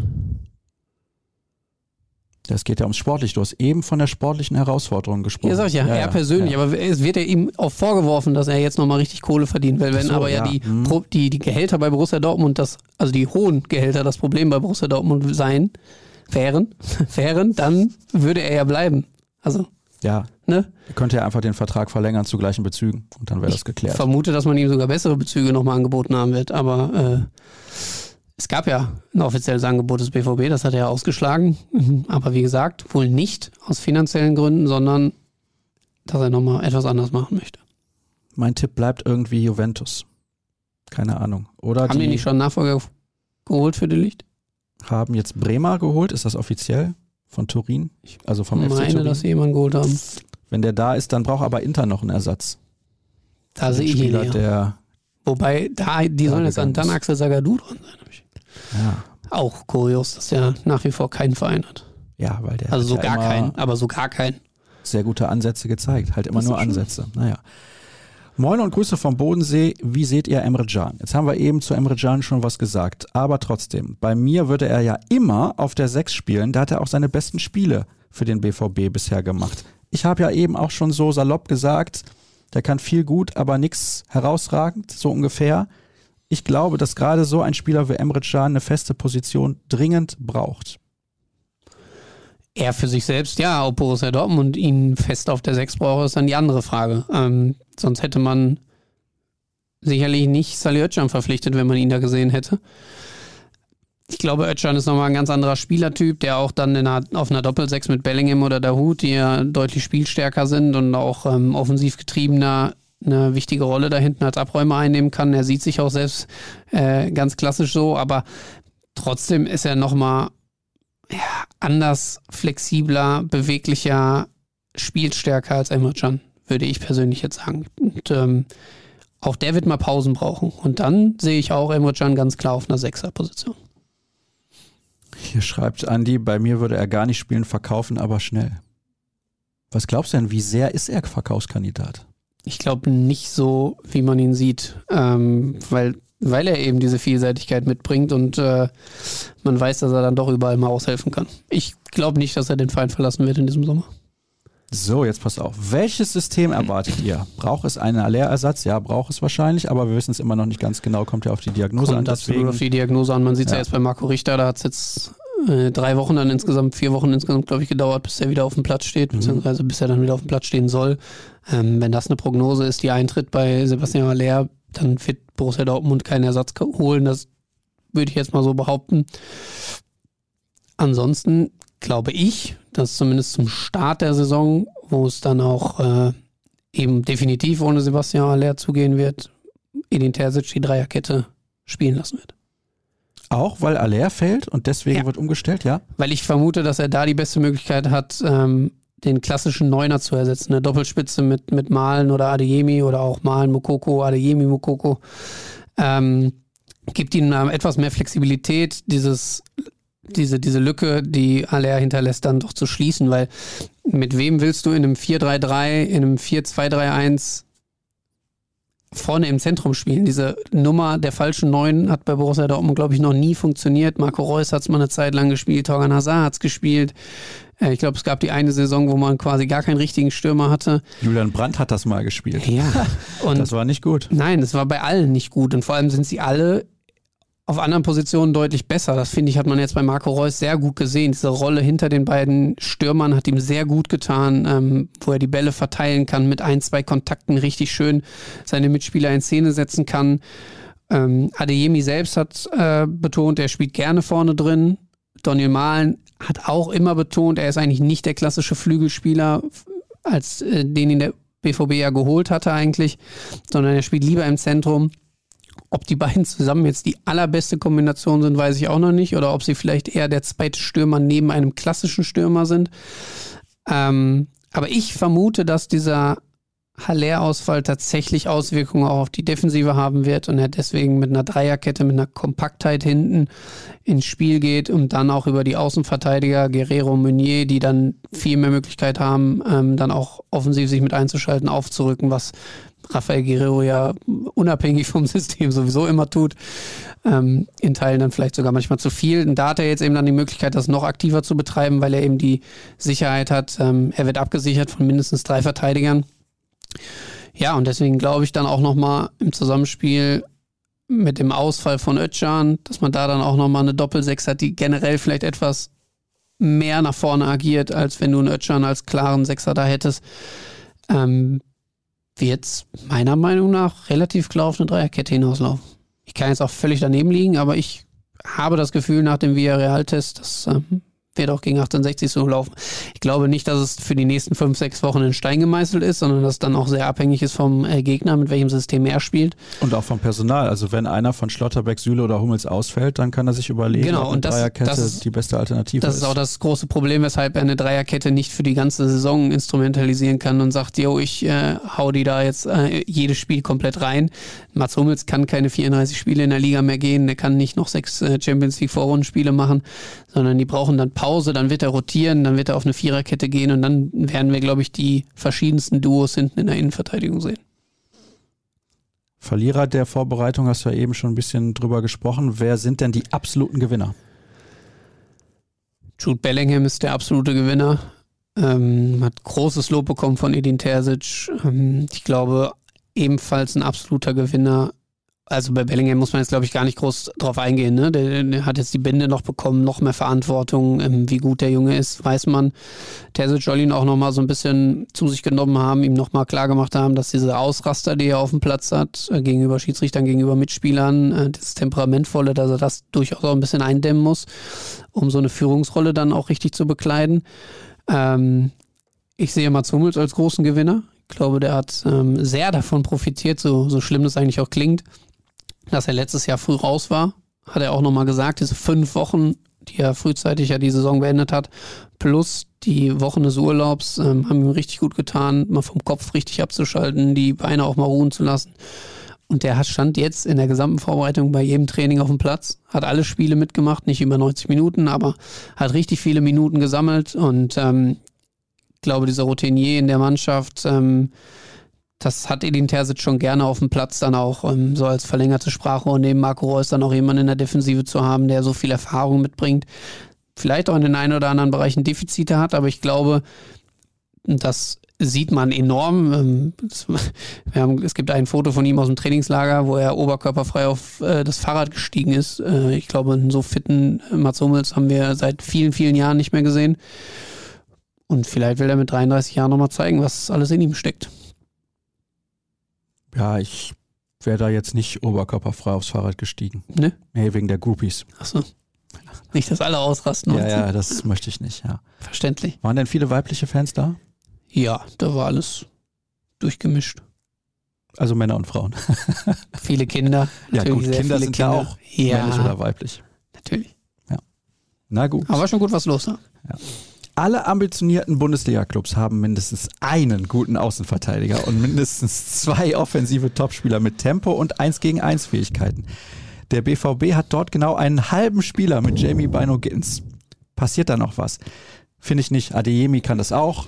Das geht ja ums Sportliche. Du hast eben von der sportlichen Herausforderung gesprochen. Ja, sag ich ja, ja er persönlich. Ja. Aber es wird ja ihm auch vorgeworfen, dass er jetzt nochmal richtig Kohle verdient will. Wenn so, aber ja, ja. Die, hm. die, die Gehälter bei Borussia Dortmund, das, also die hohen Gehälter das Problem bei Borussia Dortmund sein, wären, wären, dann würde er ja bleiben. Also. Ja. Ne? Er könnte ja einfach den Vertrag verlängern zu gleichen Bezügen und dann wäre das geklärt. Ich vermute, dass man ihm sogar bessere Bezüge nochmal angeboten haben wird, aber äh, es gab ja ein offizielles Angebot des BVB, das hat er ja ausgeschlagen. Mhm. Aber wie gesagt, wohl nicht aus finanziellen Gründen, sondern dass er nochmal etwas anders machen möchte. Mein Tipp bleibt irgendwie Juventus. Keine Ahnung. Oder Haben die, die nicht schon Nachfolger geholt für die Licht? Haben jetzt Bremer geholt, ist das offiziell? Von Turin? Also vom ich meine, dass sie jemanden geholt haben. Wenn der da ist, dann braucht aber Inter noch einen Ersatz. Da sehe ich ihn ja. Wobei, da, die sollen jetzt an dann Axel Sagadou dran sein. Ja. Auch kurios, dass er nach wie vor keinen Verein hat. Ja, weil der. Also so gar keinen, aber so gar keinen. Sehr gute Ansätze gezeigt, halt immer nur Ansätze. Naja. Moin und Grüße vom Bodensee. Wie seht ihr Emre Can? Jetzt haben wir eben zu Emre Can schon was gesagt, aber trotzdem, bei mir würde er ja immer auf der 6 spielen. Da hat er auch seine besten Spiele für den BVB bisher gemacht. Ich habe ja eben auch schon so salopp gesagt, der kann viel gut, aber nichts herausragend, so ungefähr ich glaube, dass gerade so ein Spieler wie Emre Can eine feste Position dringend braucht. Er für sich selbst, ja, ob Borussia Dortmund ihn fest auf der 6 braucht, ist dann die andere Frage. Ähm, sonst hätte man sicherlich nicht Sali Özcan verpflichtet, wenn man ihn da gesehen hätte. Ich glaube, Özcan ist nochmal ein ganz anderer Spielertyp, der auch dann einer, auf einer Doppelsechs mit Bellingham oder Dahut, die ja deutlich spielstärker sind und auch ähm, offensiv getriebener, eine wichtige Rolle da hinten als Abräumer einnehmen kann. Er sieht sich auch selbst äh, ganz klassisch so, aber trotzdem ist er nochmal ja, anders, flexibler, beweglicher, spielstärker als Emre Can, würde ich persönlich jetzt sagen. Und ähm, auch der wird mal Pausen brauchen. Und dann sehe ich auch Emre Can ganz klar auf einer Sechser-Position. Hier schreibt Andi, bei mir würde er gar nicht spielen, verkaufen, aber schnell. Was glaubst du denn, wie sehr ist er Verkaufskandidat? Ich glaube nicht so, wie man ihn sieht, ähm, weil, weil er eben diese Vielseitigkeit mitbringt und äh, man weiß, dass er dann doch überall mal aushelfen kann. Ich glaube nicht, dass er den Verein verlassen wird in diesem Sommer. So, jetzt passt auf. Welches System erwartet ihr? Braucht es einen Leerersatz? Ja, braucht es wahrscheinlich, aber wir wissen es immer noch nicht ganz genau. Kommt ja auf die Diagnose Kommt an. Deswegen, auf die Diagnose an. Man sieht es ja. ja jetzt bei Marco Richter, da hat es jetzt äh, drei Wochen dann insgesamt, vier Wochen insgesamt, glaube ich, gedauert, bis er wieder auf dem Platz steht, mhm. beziehungsweise bis er dann wieder auf dem Platz stehen soll. Ähm, wenn das eine Prognose ist, die eintritt bei Sebastian Haller, dann wird Borussia Dortmund keinen Ersatz holen. Das würde ich jetzt mal so behaupten. Ansonsten glaube ich, dass zumindest zum Start der Saison, wo es dann auch äh, eben definitiv ohne Sebastian Haller zugehen wird, Edin Terzic die Dreierkette spielen lassen wird. Auch weil Aller fällt und deswegen ja. wird umgestellt, ja? Weil ich vermute, dass er da die beste Möglichkeit hat, ähm, den klassischen Neuner zu ersetzen. Eine Doppelspitze mit, mit Malen oder Adeyemi oder auch Malen Mokoko, Adeyemi Mokoko. Ähm, gibt ihm etwas mehr Flexibilität, dieses, diese, diese Lücke, die Aller hinterlässt, dann doch zu schließen, weil mit wem willst du in einem 4-3-3, in einem 4-2-3-1 vorne im Zentrum spielen. Diese Nummer der falschen Neun hat bei Borussia Dortmund, glaube ich, noch nie funktioniert. Marco Reus hat es mal eine Zeit lang gespielt, Torgan Hazard hat es gespielt. Äh, ich glaube, es gab die eine Saison, wo man quasi gar keinen richtigen Stürmer hatte. Julian Brandt hat das mal gespielt. Ja. Und das war nicht gut. Nein, das war bei allen nicht gut. Und vor allem sind sie alle auf anderen Positionen deutlich besser. Das finde ich, hat man jetzt bei Marco Reus sehr gut gesehen. Diese Rolle hinter den beiden Stürmern hat ihm sehr gut getan, ähm, wo er die Bälle verteilen kann, mit ein, zwei Kontakten richtig schön seine Mitspieler in Szene setzen kann. Ähm, Adeyemi selbst hat äh, betont, er spielt gerne vorne drin. Daniel Mahlen hat auch immer betont, er ist eigentlich nicht der klassische Flügelspieler, als äh, den ihn der BVB ja geholt hatte eigentlich, sondern er spielt lieber im Zentrum. Ob die beiden zusammen jetzt die allerbeste Kombination sind, weiß ich auch noch nicht. Oder ob sie vielleicht eher der zweite Stürmer neben einem klassischen Stürmer sind. Ähm, aber ich vermute, dass dieser Haller-Ausfall tatsächlich Auswirkungen auch auf die Defensive haben wird und er deswegen mit einer Dreierkette, mit einer Kompaktheit hinten ins Spiel geht und dann auch über die Außenverteidiger Guerrero Meunier, die dann viel mehr Möglichkeit haben, ähm, dann auch offensiv sich mit einzuschalten, aufzurücken, was Rafael Guerrero ja unabhängig vom System sowieso immer tut. Ähm, in Teilen dann vielleicht sogar manchmal zu viel. Und da hat er jetzt eben dann die Möglichkeit, das noch aktiver zu betreiben, weil er eben die Sicherheit hat. Ähm, er wird abgesichert von mindestens drei Verteidigern. Ja, und deswegen glaube ich dann auch nochmal im Zusammenspiel mit dem Ausfall von Ötchan, dass man da dann auch nochmal eine Doppelsechs hat, die generell vielleicht etwas mehr nach vorne agiert, als wenn du einen Ötchan als klaren Sechser da hättest. Ähm, wird es meiner Meinung nach relativ klar auf eine Dreierkette hinauslaufen. Ich kann jetzt auch völlig daneben liegen, aber ich habe das Gefühl nach dem Villarreal-Test, dass ähm, wird auch gegen 1860 so laufen. Ich glaube nicht, dass es für die nächsten fünf, sechs Wochen in Stein gemeißelt ist, sondern dass es dann auch sehr abhängig ist vom äh, Gegner, mit welchem System er spielt. Und auch vom Personal. Also wenn einer von Schlotterbeck, Süle oder Hummels ausfällt, dann kann er sich überlegen, genau, ob eine das, Dreierkette das ist, die beste Alternative ist. Das ist auch das große Problem, weshalb er eine Dreierkette nicht für die ganze Saison instrumentalisieren kann und sagt, yo, ich äh, hau die da jetzt äh, jedes Spiel komplett rein. Mats Hummels kann keine 34 Spiele in der Liga mehr gehen, der kann nicht noch sechs äh, Champions League Vorrundenspiele machen, sondern die brauchen dann Pause, dann wird er rotieren, dann wird er auf eine Viererkette gehen und dann werden wir, glaube ich, die verschiedensten Duos hinten in der Innenverteidigung sehen. Verlierer der Vorbereitung hast du ja eben schon ein bisschen drüber gesprochen. Wer sind denn die absoluten Gewinner? Jude Bellingham ist der absolute Gewinner. Ähm, hat großes Lob bekommen von Edin Terzic. Ähm, ich glaube, ebenfalls ein absoluter Gewinner also bei Bellingham muss man jetzt, glaube ich, gar nicht groß drauf eingehen. Ne? Der, der, hat jetzt die Binde noch bekommen, noch mehr Verantwortung. Ähm, wie gut der Junge ist, weiß man. Terzic soll auch nochmal so ein bisschen zu sich genommen haben, ihm nochmal klargemacht haben, dass diese Ausraster, die er auf dem Platz hat, äh, gegenüber Schiedsrichtern, gegenüber Mitspielern, äh, das Temperamentvolle, dass er das durchaus auch ein bisschen eindämmen muss, um so eine Führungsrolle dann auch richtig zu bekleiden. Ähm, ich sehe Mats Hummels als großen Gewinner. Ich glaube, der hat ähm, sehr davon profitiert, so, so schlimm das eigentlich auch klingt, dass er letztes Jahr früh raus war. Hat er auch nochmal gesagt, diese fünf Wochen, die er frühzeitig ja die Saison beendet hat, plus die Wochen des Urlaubs, ähm, haben ihm richtig gut getan, mal vom Kopf richtig abzuschalten, die Beine auch mal ruhen zu lassen. Und der stand jetzt in der gesamten Vorbereitung bei jedem Training auf dem Platz, hat alle Spiele mitgemacht, nicht über 90 Minuten, aber hat richtig viele Minuten gesammelt und ähm, ich glaube, dieser Routinier in der Mannschaft, ähm, das hat Edin Terzic schon gerne auf dem Platz dann auch ähm, so als verlängerte Sprache und neben Marco Reus dann auch jemanden in der Defensive zu haben, der so viel Erfahrung mitbringt. Vielleicht auch in den einen oder anderen Bereichen Defizite hat, aber ich glaube, das sieht man enorm. Ähm, haben, es gibt ein Foto von ihm aus dem Trainingslager, wo er oberkörperfrei auf äh, das Fahrrad gestiegen ist. Äh, ich glaube, einen so fitten Mats Hummels haben wir seit vielen, vielen Jahren nicht mehr gesehen. Und vielleicht will er mit 33 Jahren nochmal zeigen, was alles in ihm steckt. Ja, ich wäre da jetzt nicht oberkörperfrei aufs Fahrrad gestiegen. Ne? Nee, wegen der Groupies. Achso. Nicht, dass alle ausrasten. Ja, ja, das möchte ich nicht, ja. Verständlich. Waren denn viele weibliche Fans da? Ja, da war alles durchgemischt. Also Männer und Frauen. viele Kinder. Ja, gut, Kinder sind Kinder. ja auch ja, männlich oder weiblich. Natürlich. Ja. Na gut. Aber schon gut was los. Ne? Ja. Alle ambitionierten Bundesliga-Clubs haben mindestens einen guten Außenverteidiger und mindestens zwei offensive Topspieler mit Tempo und 1 gegen 1 Fähigkeiten. Der BVB hat dort genau einen halben Spieler mit Jamie Bino Gittens. Passiert da noch was? Finde ich nicht. Adeyemi kann das auch.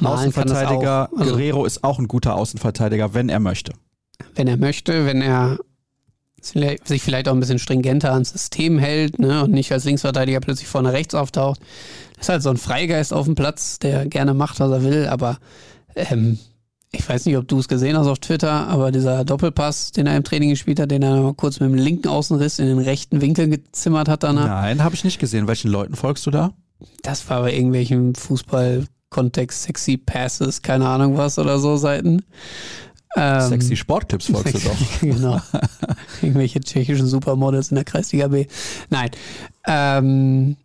Nein, Außenverteidiger. auch. Also, Guerrero ist auch ein guter Außenverteidiger, wenn er möchte. Wenn er möchte, wenn er sich vielleicht auch ein bisschen stringenter ans System hält ne, und nicht als Linksverteidiger plötzlich vorne rechts auftaucht. Das ist halt so ein Freigeist auf dem Platz, der gerne macht, was er will, aber ähm, ich weiß nicht, ob du es gesehen hast auf Twitter, aber dieser Doppelpass, den er im Training gespielt hat, den er mal kurz mit dem linken Außenriss in den rechten Winkel gezimmert hat danach. Nein, habe ich nicht gesehen. Welchen Leuten folgst du da? Das war bei irgendwelchen Fußball-Kontext, sexy Passes, keine Ahnung was oder so Seiten. Ähm, Sexy Sportclips folgst du doch. genau. Irgendwelche tschechischen Supermodels in der Kreisliga B. Nein. Ähm,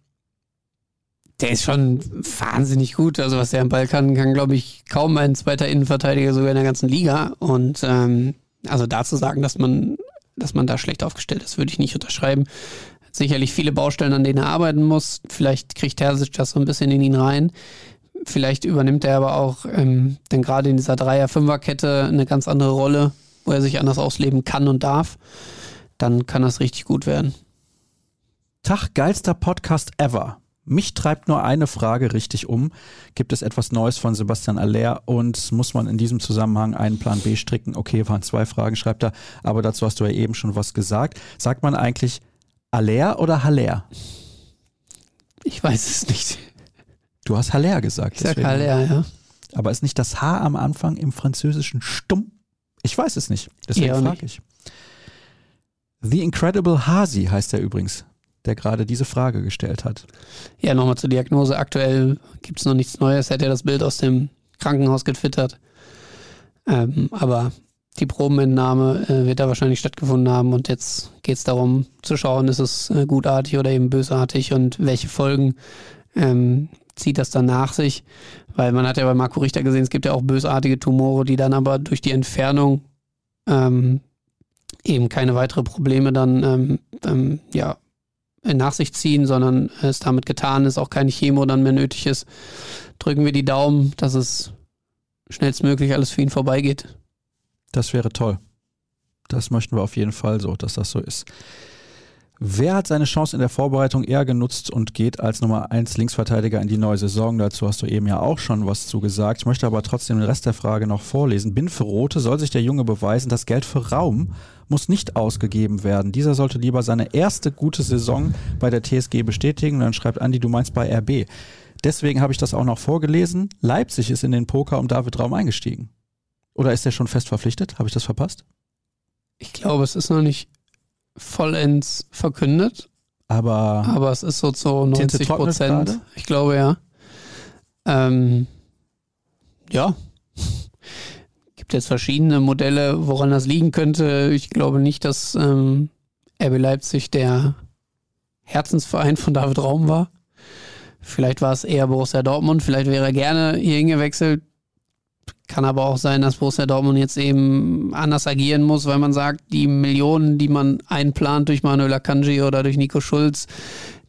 der ist schon wahnsinnig gut. Also was der am Ball kann, kann glaube ich kaum ein zweiter Innenverteidiger sogar in der ganzen Liga. Und ähm, also dazu sagen, dass man, dass man da schlecht aufgestellt ist, würde ich nicht unterschreiben. Sicherlich viele Baustellen, an denen er arbeiten muss. Vielleicht kriegt Terzic das so ein bisschen in ihn rein. Vielleicht übernimmt er aber auch ähm, denn gerade in dieser Dreier-Fünfer-Kette eine ganz andere Rolle, wo er sich anders ausleben kann und darf. Dann kann das richtig gut werden. Tag, geilster Podcast ever. Mich treibt nur eine Frage richtig um. Gibt es etwas Neues von Sebastian Aller und muss man in diesem Zusammenhang einen Plan B stricken? Okay, waren zwei Fragen, schreibt er, aber dazu hast du ja eben schon was gesagt. Sagt man eigentlich Aller oder Haller? Ich weiß es nicht. Du hast Haller gesagt. Ich sag Haller, ja. Aber ist nicht das H am Anfang im Französischen stumm? Ich weiß es nicht. Deswegen frage ich. The Incredible Hasi heißt er übrigens der gerade diese Frage gestellt hat. Ja, nochmal zur Diagnose. Aktuell gibt es noch nichts Neues. Er hat ja das Bild aus dem Krankenhaus getwittert. Ähm, aber die Probenentnahme äh, wird da wahrscheinlich stattgefunden haben und jetzt geht es darum zu schauen, ist es äh, gutartig oder eben bösartig und welche Folgen ähm, zieht das dann nach sich. Weil man hat ja bei Marco Richter gesehen, es gibt ja auch bösartige Tumore, die dann aber durch die Entfernung ähm, eben keine weitere Probleme dann ähm, ähm ja, nach sich ziehen, sondern es damit getan ist, auch keine Chemo dann mehr nötig ist. Drücken wir die Daumen, dass es schnellstmöglich alles für ihn vorbeigeht. Das wäre toll. Das möchten wir auf jeden Fall so, dass das so ist. Wer hat seine Chance in der Vorbereitung eher genutzt und geht als Nummer 1 Linksverteidiger in die neue Saison? Dazu hast du eben ja auch schon was zugesagt. Ich möchte aber trotzdem den Rest der Frage noch vorlesen. Bin für Rote soll sich der Junge beweisen, das Geld für Raum muss nicht ausgegeben werden. Dieser sollte lieber seine erste gute Saison bei der TSG bestätigen. Und dann schreibt Andi, du meinst bei RB. Deswegen habe ich das auch noch vorgelesen. Leipzig ist in den Poker um David Raum eingestiegen. Oder ist er schon fest verpflichtet? Habe ich das verpasst? Ich glaube, es ist noch nicht vollends verkündet. Aber, aber es ist so zu 90 Prozent. Ich glaube ja. Ähm, ja, gibt jetzt verschiedene Modelle, woran das liegen könnte. Ich glaube nicht, dass ähm, RB Leipzig der Herzensverein von David Raum war. Vielleicht war es eher Borussia Dortmund. Vielleicht wäre er gerne hier hingewechselt. Kann aber auch sein, dass Borussia Dortmund jetzt eben anders agieren muss, weil man sagt, die Millionen, die man einplant durch Manuel Akanji oder durch Nico Schulz,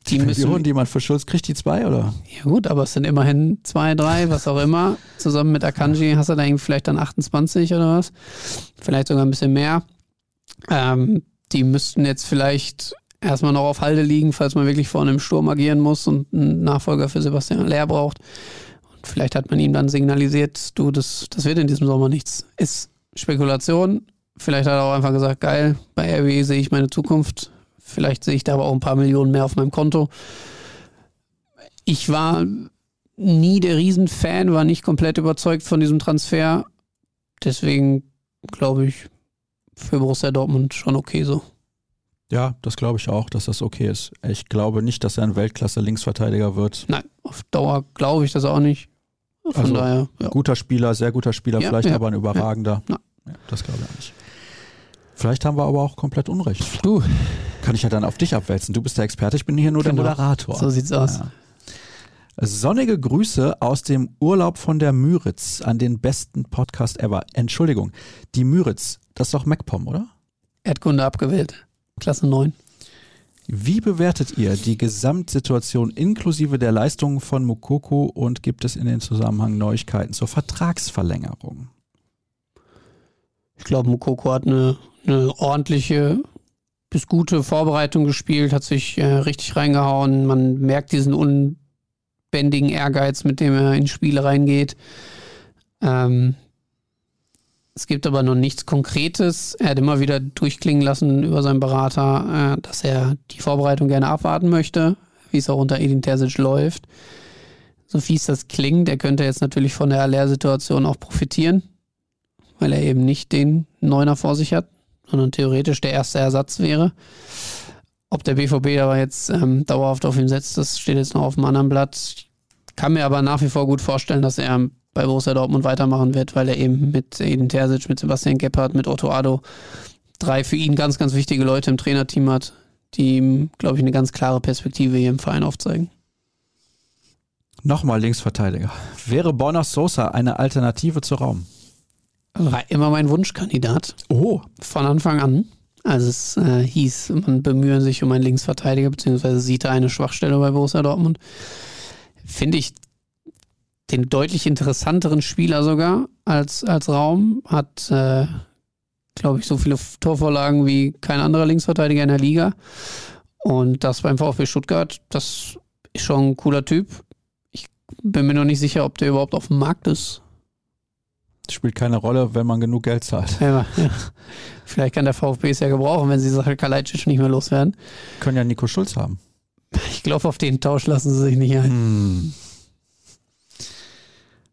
die, die Millionen, die man für Schulz kriegt, die zwei, oder? Ja gut, aber es sind immerhin zwei, drei, was auch immer. Zusammen mit Akanji hast du da irgendwie vielleicht dann 28 oder was. Vielleicht sogar ein bisschen mehr. Ähm, die müssten jetzt vielleicht erstmal noch auf Halde liegen, falls man wirklich vorne im Sturm agieren muss und einen Nachfolger für Sebastian Lehr braucht. Vielleicht hat man ihm dann signalisiert, du, das, das wird in diesem Sommer nichts. Ist Spekulation. Vielleicht hat er auch einfach gesagt, geil, bei RWE sehe ich meine Zukunft Vielleicht sehe ich da aber auch ein paar Millionen mehr auf meinem Konto. Ich war nie der Riesenfan, war nicht komplett überzeugt von diesem Transfer. Deswegen glaube ich für Borussia Dortmund schon okay so. Ja, das glaube ich auch, dass das okay ist. Ich glaube nicht, dass er ein Weltklasse-Linksverteidiger wird. Nein, auf Dauer glaube ich das auch nicht. Von also, daher, ja. guter Spieler, sehr guter Spieler, ja, vielleicht ja, aber ein überragender. Ja, das glaube ich auch nicht. Vielleicht haben wir aber auch komplett Unrecht. Du. Kann ich ja dann auf dich abwälzen. Du bist der Experte, ich bin hier nur genau. der Moderator. So sieht's aus. Sonnige Grüße aus dem Urlaub von der Müritz an den besten Podcast ever. Entschuldigung, die Müritz, das ist doch MacPom, oder? Erdkunde abgewählt. Klasse 9. Wie bewertet ihr die Gesamtsituation inklusive der Leistungen von Mukoko und gibt es in den Zusammenhang Neuigkeiten zur Vertragsverlängerung? Ich glaube, Mukoko hat eine, eine ordentliche bis gute Vorbereitung gespielt, hat sich äh, richtig reingehauen. Man merkt diesen unbändigen Ehrgeiz, mit dem er in Spiele reingeht. Ähm, es gibt aber noch nichts Konkretes. Er hat immer wieder durchklingen lassen über seinen Berater, äh, dass er die Vorbereitung gerne abwarten möchte, wie es auch unter Edin Terzic läuft. So fies das klingt, er könnte jetzt natürlich von der Aller-Situation auch profitieren, weil er eben nicht den Neuner vor sich hat sondern theoretisch der erste Ersatz wäre. Ob der BVB aber jetzt ähm, dauerhaft auf ihn setzt, das steht jetzt noch auf einem anderen Blatt. Ich kann mir aber nach wie vor gut vorstellen, dass er bei Borussia Dortmund weitermachen wird, weil er eben mit Eden Terzic, mit Sebastian Gebhardt, mit Otto Addo drei für ihn ganz, ganz wichtige Leute im Trainerteam hat, die ihm, glaube ich, eine ganz klare Perspektive hier im Verein aufzeigen. Nochmal Linksverteidiger. Wäre Borna Sosa eine Alternative zu Raum? War immer mein Wunschkandidat. Oh. Von Anfang an. Also es äh, hieß, man bemühe sich um einen Linksverteidiger, beziehungsweise sieht er eine Schwachstelle bei Borussia Dortmund. Finde ich den deutlich interessanteren Spieler sogar als, als Raum, hat, äh, glaube ich, so viele Torvorlagen wie kein anderer Linksverteidiger in der Liga. Und das beim VfB Stuttgart, das ist schon ein cooler Typ. Ich bin mir noch nicht sicher, ob der überhaupt auf dem Markt ist. Spielt keine Rolle, wenn man genug Geld zahlt. Ja, ja. Vielleicht kann der VfB es ja gebrauchen, wenn sie Sache Kalajdzic nicht mehr loswerden. Können ja Nico Schulz haben. Ich glaube, auf den Tausch lassen sie sich nicht ein. Hm.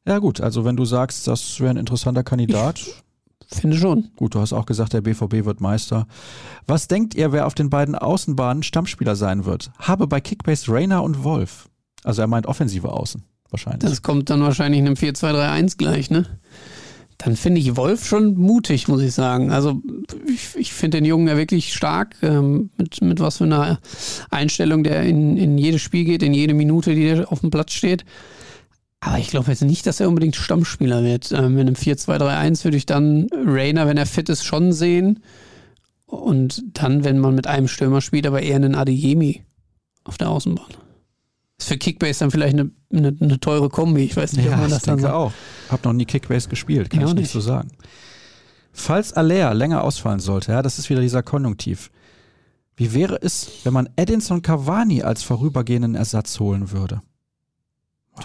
Ja gut, also wenn du sagst, das wäre ein interessanter Kandidat. Ich finde schon. Gut, du hast auch gesagt, der BVB wird Meister. Was denkt ihr, wer auf den beiden Außenbahnen Stammspieler sein wird? Habe bei Kickbase Rainer und Wolf. Also er meint offensive Außen, wahrscheinlich. Das kommt dann wahrscheinlich in einem 4-2-3-1 gleich, ne? Dann finde ich Wolf schon mutig, muss ich sagen. Also ich, ich finde den Jungen ja wirklich stark, ähm, mit, mit was für einer Einstellung der in, in jedes Spiel geht, in jede Minute, die der auf dem Platz steht. Aber ich glaube jetzt nicht, dass er unbedingt Stammspieler wird. Ähm, in einem 4-2-3-1 würde ich dann Rainer, wenn er fit ist, schon sehen. Und dann, wenn man mit einem Stürmer spielt, aber eher einen Adeyemi auf der Außenbahn. Ist für Kickbase dann vielleicht eine, eine, eine teure Kombi. Ich weiß nicht, ja, ob man das ich denke dann auch. Hab noch nie Kickbase gespielt, kann Ich ich, nicht nicht. so sagen. Falls Aller länger ausfallen sollte, ja, das ist wieder dieser Konjunktiv. Wie wäre es, wenn man Edinson Cavani als vorübergehenden Ersatz holen würde?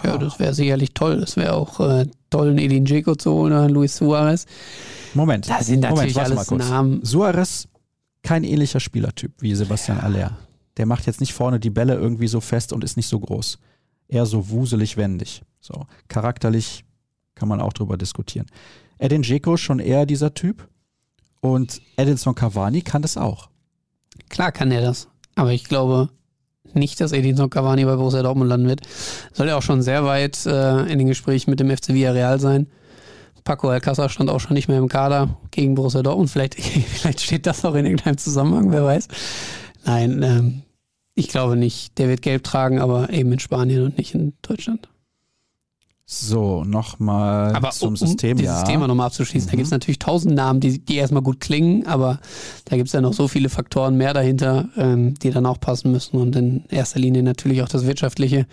Ja, das wäre sicherlich toll. Das wäre auch äh, toll, einen Edin Dzeko zu holen oder Luis Suarez. Moment. Da sind Moment, natürlich warte mal alles kurz. Namen. Suarez, kein ähnlicher Spielertyp wie Sebastian Aller. Der macht jetzt nicht vorne die Bälle irgendwie so fest und ist nicht so groß. Eher so wuselig wendig. So. Charakterlich kann man auch drüber diskutieren. Edin Dzeko schon eher dieser Typ. Und Edinson Cavani kann das auch. Klar kann er das. Aber ich glaube nicht, dass Edinson Cavani bei Borussia Dortmund landen wird. Soll ja auch schon sehr weit äh, in den Gesprächen mit dem FC Villarreal sein. Paco Alcázar stand auch schon nicht mehr im Kader gegen Borussia Dortmund. Vielleicht, vielleicht steht das auch in irgendeinem Zusammenhang, wer weiß. Nein, ähm, ich glaube nicht. Der wird gelb tragen, aber eben in Spanien und nicht in Deutschland. So, nochmal zum um, System. um dieses ja. Thema nochmal abzuschließen, da Mhm. gibt es natürlich tausend Namen, die, die erstmal gut klingen, aber da gibt es ja noch so viele Faktoren mehr dahinter, ähm, die dann auch passen müssen und in erster Linie natürlich auch das Wirtschaftliche.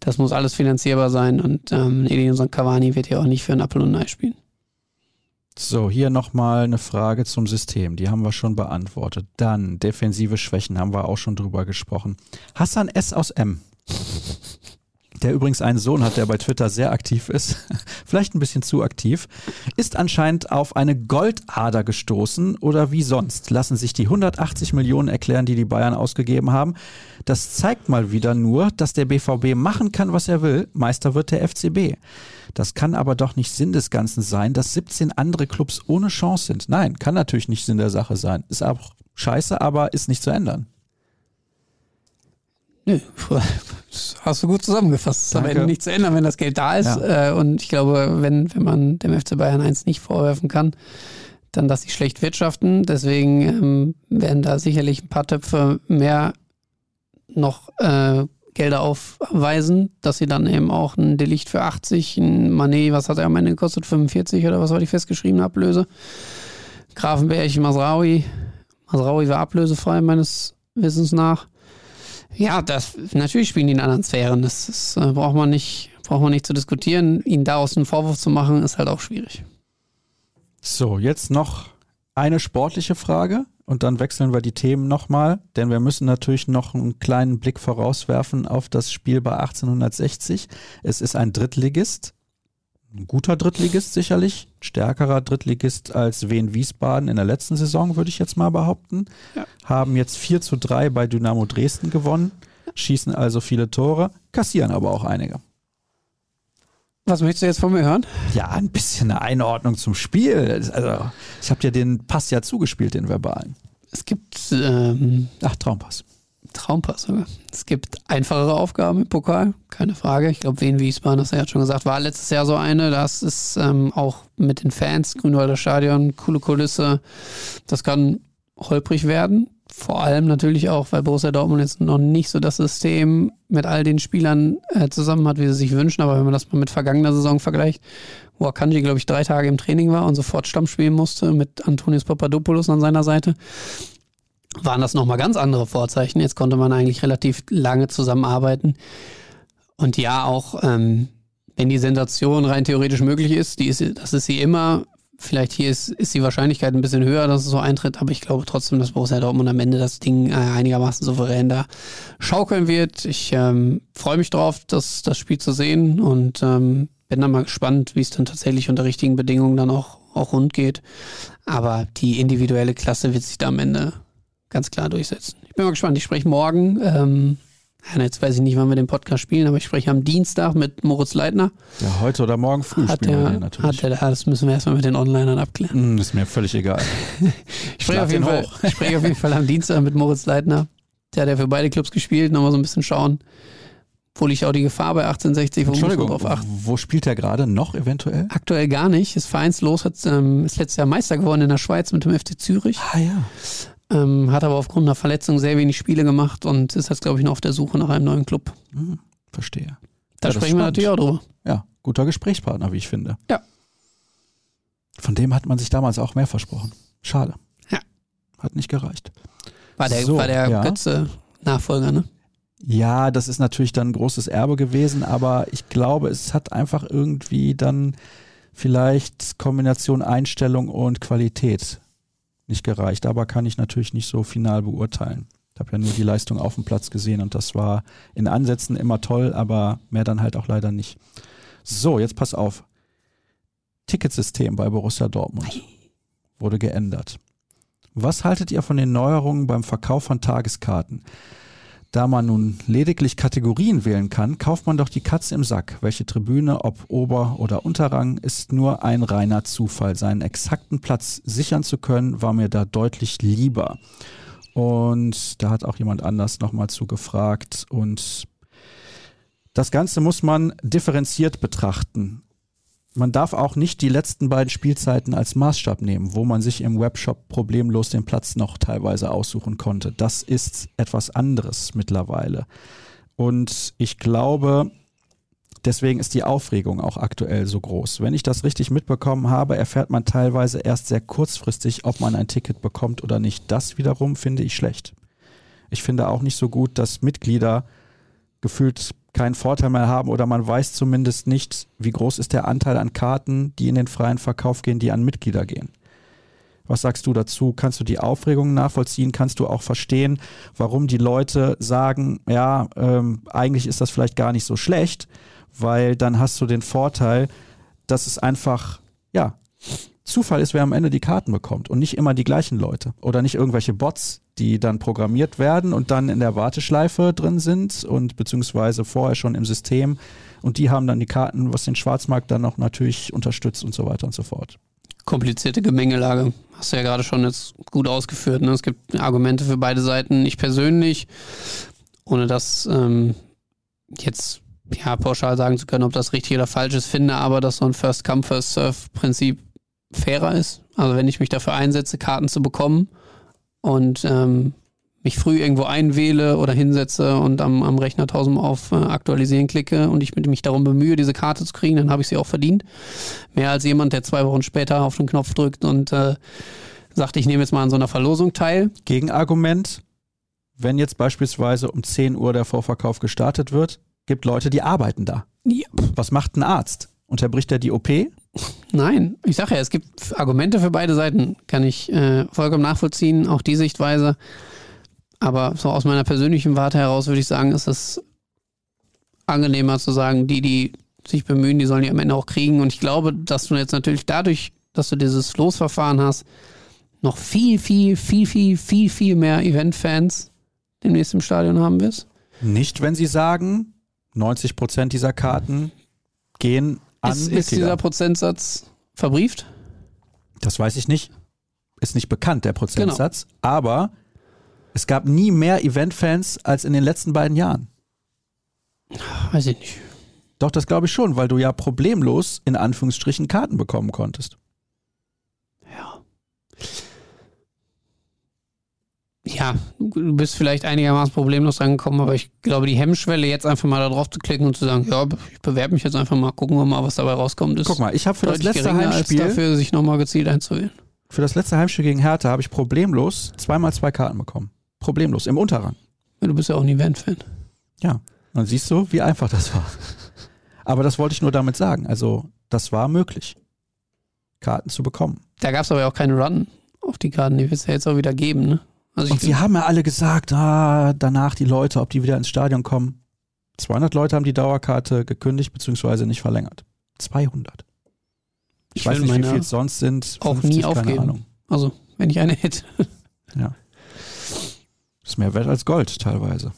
Das muss alles finanzierbar sein und ähm, Edinson Cavani wird ja auch nicht für ein Apfel und ein Ei spielen. So, hier nochmal eine Frage zum System. Die haben wir schon beantwortet. Dann defensive Schwächen haben wir auch schon drüber gesprochen. Hassan S. aus M. Der übrigens einen Sohn hat, der bei Twitter sehr aktiv ist, vielleicht ein bisschen zu aktiv, ist anscheinend auf eine Goldader gestoßen oder wie sonst lassen sich die 180 Millionen erklären, die die Bayern ausgegeben haben. Das zeigt mal wieder nur, dass der BVB machen kann, was er will. Meister wird der FCB. Das kann aber doch nicht Sinn des Ganzen sein, dass 17 andere Clubs ohne Chance sind. Nein, kann natürlich nicht Sinn der Sache sein. Ist auch scheiße, aber ist nicht zu ändern. Nö, das hast du gut zusammengefasst. Es ist am Danke. Ende nicht zu ändern, wenn das Geld da ist. Äh, und ich glaube, wenn, wenn man dem FC Bayern 1 nicht vorwerfen kann, dann, dass sie schlecht wirtschaften. Deswegen ähm, werden da sicherlich ein paar Töpfe mehr noch äh, Gelder aufweisen, dass sie dann eben auch ein Delicht für 80, ein Manet, was hat er am Ende gekostet? 45 oder was war die festgeschriebene Ablöse? Grafenberg, Masraoui. Masraoui war ablösefrei meines Wissens nach. Ja, das natürlich spielen die in anderen Sphären. Das, das äh, braucht man nicht, braucht man nicht zu diskutieren. Ihnen daraus einen Vorwurf zu machen, ist halt auch schwierig. So, jetzt noch eine sportliche Frage und dann wechseln wir die Themen nochmal, denn wir müssen natürlich noch einen kleinen Blick vorauswerfen auf das Spiel bei 1860. Es ist ein Drittligist, ein guter Drittligist sicherlich, stärkerer Drittligist als Wien Wiesbaden in der letzten Saison, würde ich jetzt mal behaupten. Ja. Haben jetzt 4 zu 3 bei Dynamo Dresden gewonnen, schießen also viele Tore, kassieren aber auch einige. Was möchtest du jetzt von mir hören? Ja, ein bisschen eine Einordnung zum Spiel. Also, ich habe dir den Pass ja zugespielt, den verbalen. Es gibt ähm, Ach, Traumpass. Traumpass. Es gibt einfachere Aufgaben im Pokal, keine Frage. Ich glaube, Wien Wiesbaden, das hat schon gesagt, war letztes Jahr so eine. Das ist ähm, auch mit den Fans, Grünwalder Stadion, coole Kulisse. Das kann holprig werden. Vor allem natürlich auch, weil Borussia Dortmund jetzt noch nicht so das System mit all den Spielern äh, zusammen hat, wie sie sich wünschen. Aber wenn man das mal mit vergangener Saison vergleicht, wo Akanji, glaube ich, drei Tage im Training war und sofort Stamm spielen musste mit Antonius Papadopoulos an seiner Seite, waren das nochmal ganz andere Vorzeichen. Jetzt konnte man eigentlich relativ lange zusammenarbeiten. Und ja, auch ähm, wenn die Sensation rein theoretisch möglich ist, die ist, das ist sie immer. Vielleicht hier ist, ist die Wahrscheinlichkeit ein bisschen höher, dass es so eintritt, aber ich glaube trotzdem, dass Borussia Dortmund am Ende das Ding äh, einigermaßen souverän da schaukeln wird. Ich ähm, freue mich drauf, das, das Spiel zu sehen und ähm, bin dann mal gespannt, wie es dann tatsächlich unter richtigen Bedingungen dann auch, auch rund geht. Aber die individuelle Klasse wird sich da am Ende ganz klar durchsetzen. Ich bin mal gespannt. Ich spreche morgen ähm, jetzt weiß ich nicht, wann wir den Podcast spielen, aber ich spreche am Dienstag mit Moritz Leitner. Ja, heute oder morgen früh hat spielen der, wir den natürlich. Hat der, das müssen wir erstmal mit den Onlinern abklären. Mm, ist mir völlig egal. ich, spreche auf jeden Fall, ich spreche auf jeden Fall am Dienstag mit Moritz Leitner. Der hat ja für beide Clubs gespielt, nochmal so ein bisschen schauen. Wo liegt auch die Gefahr bei 1860? Wo Entschuldigung, drauf achten? wo spielt er gerade noch eventuell? Aktuell gar nicht. Ist vereinslos, hat, ähm, ist letztes Jahr Meister geworden in der Schweiz mit dem FC Zürich. Ah ja. Ähm, hat aber aufgrund einer Verletzung sehr wenig Spiele gemacht und ist jetzt, glaube ich, noch auf der Suche nach einem neuen Club. Hm, verstehe. Da ja, sprechen wir natürlich auch drüber. Ja, guter Gesprächspartner, wie ich finde. Ja. Von dem hat man sich damals auch mehr versprochen. Schade. Ja. Hat nicht gereicht. War der, so, war der ja. Götze Nachfolger, ne? Ja, das ist natürlich dann ein großes Erbe gewesen, aber ich glaube, es hat einfach irgendwie dann vielleicht Kombination Einstellung und Qualität nicht gereicht. Aber kann ich natürlich nicht so final beurteilen. Ich habe ja nur die Leistung auf dem Platz gesehen und das war in Ansätzen immer toll, aber mehr dann halt auch leider nicht. So, jetzt pass auf. Ticketsystem bei Borussia Dortmund wurde geändert. Was haltet ihr von den Neuerungen beim Verkauf von Tageskarten? Da man nun lediglich Kategorien wählen kann, kauft man doch die Katze im Sack. Welche Tribüne, ob Ober- oder Unterrang, ist nur ein reiner Zufall. Seinen exakten Platz sichern zu können, war mir da deutlich lieber. Und da hat auch jemand anders nochmal zugefragt. Und das Ganze muss man differenziert betrachten man darf auch nicht die letzten beiden Spielzeiten als Maßstab nehmen, wo man sich im Webshop problemlos den Platz noch teilweise aussuchen konnte. Das ist etwas anderes mittlerweile. Und ich glaube, deswegen ist die Aufregung auch aktuell so groß. Wenn ich das richtig mitbekommen habe, erfährt man teilweise erst sehr kurzfristig, ob man ein Ticket bekommt oder nicht. Das wiederum finde ich schlecht. Ich finde auch nicht so gut, dass Mitglieder gefühlt keinen Vorteil mehr haben oder man weiß zumindest nicht, wie groß ist der Anteil an Karten, die in den freien Verkauf gehen, die an Mitglieder gehen. Was sagst du dazu? Kannst du die Aufregung nachvollziehen? Kannst du auch verstehen, warum die Leute sagen, ja, ähm, eigentlich ist das vielleicht gar nicht so schlecht, weil dann hast du den Vorteil, dass es einfach, ja, Zufall ist, wer am Ende die Karten bekommt und nicht immer die gleichen Leute oder nicht irgendwelche Bots, die dann programmiert werden und dann in der Warteschleife drin sind und beziehungsweise vorher schon im System und die haben dann die Karten, was den Schwarzmarkt dann noch natürlich unterstützt und so weiter und so fort. Komplizierte Gemengelage. Hast du ja gerade schon jetzt gut ausgeführt. Ne? Es gibt Argumente für beide Seiten. Ich persönlich, ohne das ähm, jetzt ja, pauschal sagen zu können, ob das richtig oder falsch ist, finde aber, dass so ein First-Come, First-Serve-Prinzip fairer ist. Also wenn ich mich dafür einsetze, Karten zu bekommen und ähm, mich früh irgendwo einwähle oder hinsetze und am, am Rechner tausendmal auf äh, Aktualisieren klicke und ich mich darum bemühe, diese Karte zu kriegen, dann habe ich sie auch verdient. Mehr als jemand, der zwei Wochen später auf den Knopf drückt und äh, sagt, ich nehme jetzt mal an so einer Verlosung teil. Gegenargument, wenn jetzt beispielsweise um 10 Uhr der Vorverkauf gestartet wird, gibt Leute, die arbeiten da. Ja. Was macht ein Arzt? Unterbricht er die OP? Nein, ich sage ja, es gibt Argumente für beide Seiten, kann ich äh, vollkommen nachvollziehen, auch die Sichtweise. Aber so aus meiner persönlichen Warte heraus würde ich sagen, ist es angenehmer zu sagen, die, die sich bemühen, die sollen die am Ende auch kriegen. Und ich glaube, dass du jetzt natürlich dadurch, dass du dieses Losverfahren hast, noch viel, viel, viel, viel, viel, viel mehr Event-Fans demnächst im Stadion haben wirst. Nicht, wenn sie sagen, 90 Prozent dieser Karten gehen an ist, ist dieser Prozentsatz verbrieft? Das weiß ich nicht. Ist nicht bekannt, der Prozentsatz. Genau. Aber es gab nie mehr Event-Fans als in den letzten beiden Jahren. Weiß ich nicht. Doch, das glaube ich schon, weil du ja problemlos in Anführungsstrichen Karten bekommen konntest. Ja, du bist vielleicht einigermaßen problemlos rangekommen, aber ich glaube, die Hemmschwelle, jetzt einfach mal da drauf zu klicken und zu sagen, ja, ich bewerbe mich jetzt einfach mal, gucken wir mal, was dabei rauskommt, ist Guck mal, ich habe für das letzte Heimspiel dafür, sich nochmal gezielt einzuwählen. Für das letzte Heimspiel gegen Hertha habe ich problemlos zweimal zwei Karten bekommen. Problemlos, im Unterrang. Ja, du bist ja auch ein Event-Fan. Ja, dann siehst du, wie einfach das war. Aber das wollte ich nur damit sagen. Also, das war möglich, Karten zu bekommen. Da gab es aber auch keine Run auf die Karten, die wird es ja jetzt auch wieder geben, ne? Also und sie haben ja alle gesagt, ah, danach die Leute, ob die wieder ins Stadion kommen. 200 Leute haben die Dauerkarte gekündigt bzw. nicht verlängert. 200. Ich, ich weiß nicht, wie viel es sonst sind. 50, auch nie aufgeben. Ahnung. Also, wenn ich eine hätte. Ja. Ist mehr wert als Gold teilweise.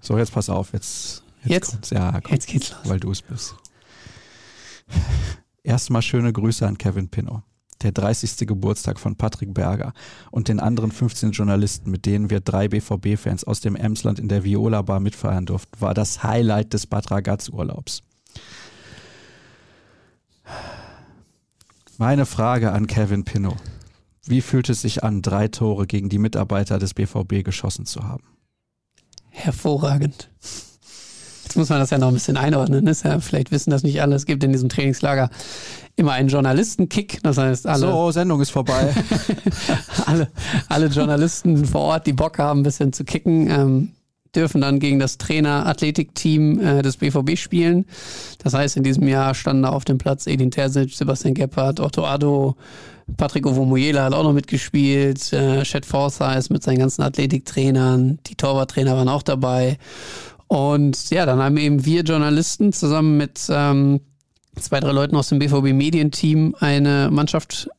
So, jetzt pass auf, jetzt. Jetzt? Jetzt, ja, komm, jetzt geht's los. Weil du es bist. Erstmal schöne Grüße an Kevin Pinnow der 30. Geburtstag von Patrick Berger und den anderen 15 Journalisten, mit denen wir drei BVB-Fans aus dem Emsland in der Viola Bar mitfeiern durften, war das Highlight des Bad Ragaz-Urlaubs. Meine Frage an Kevin Pinnow. Wie fühlt es sich an, drei Tore gegen die Mitarbeiter des BVB geschossen zu haben? Hervorragend. Jetzt muss man das ja noch ein bisschen einordnen. Ist ja, vielleicht wissen das nicht alle. Es gibt in diesem Trainingslager immer einen Journalistenkick. Das heißt, alle. So, Sendung ist vorbei. alle, alle Journalisten vor Ort, die Bock haben, ein bisschen zu kicken, ähm, dürfen dann gegen das Trainer-Athletik-Team äh, des BVB spielen. Das heißt, in diesem Jahr standen da auf dem Platz Edin Terzic, Sebastian Gebhardt, Otto Addo, Patrick Ovomoyela hat auch noch mitgespielt, äh, Chet Forsyth mit seinen ganzen Athletiktrainern, die Torwarttrainer waren auch dabei. Und ja, dann haben eben wir Journalisten zusammen mit ähm, zwei, drei Leuten aus dem BVB Medienteam eine Mannschaft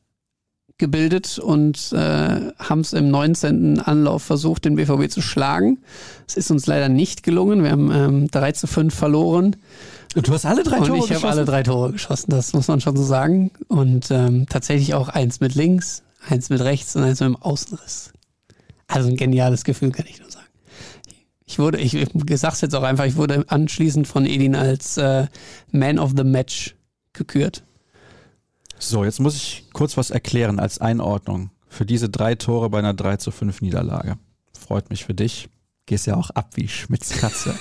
gebildet und äh, haben es im 19. Anlauf versucht, den BVB zu schlagen. Es ist uns leider nicht gelungen. Wir haben ähm, 3 zu 5 verloren. Und du hast alle drei Tore und ich habe alle drei Tore geschossen, das muss man schon so sagen. Und ähm, tatsächlich auch eins mit links, eins mit rechts und eins mit dem Außenriss. Also ein geniales Gefühl, kann ich nur sagen. Ich wurde, ich, sag's jetzt auch einfach, ich wurde anschließend von Edin als äh, Man of the Match gekürt. So, jetzt muss ich kurz was erklären als Einordnung für diese drei Tore bei einer 3 zu 5 Niederlage. Freut mich für dich gehst ja auch ab wie Schmitz Katze.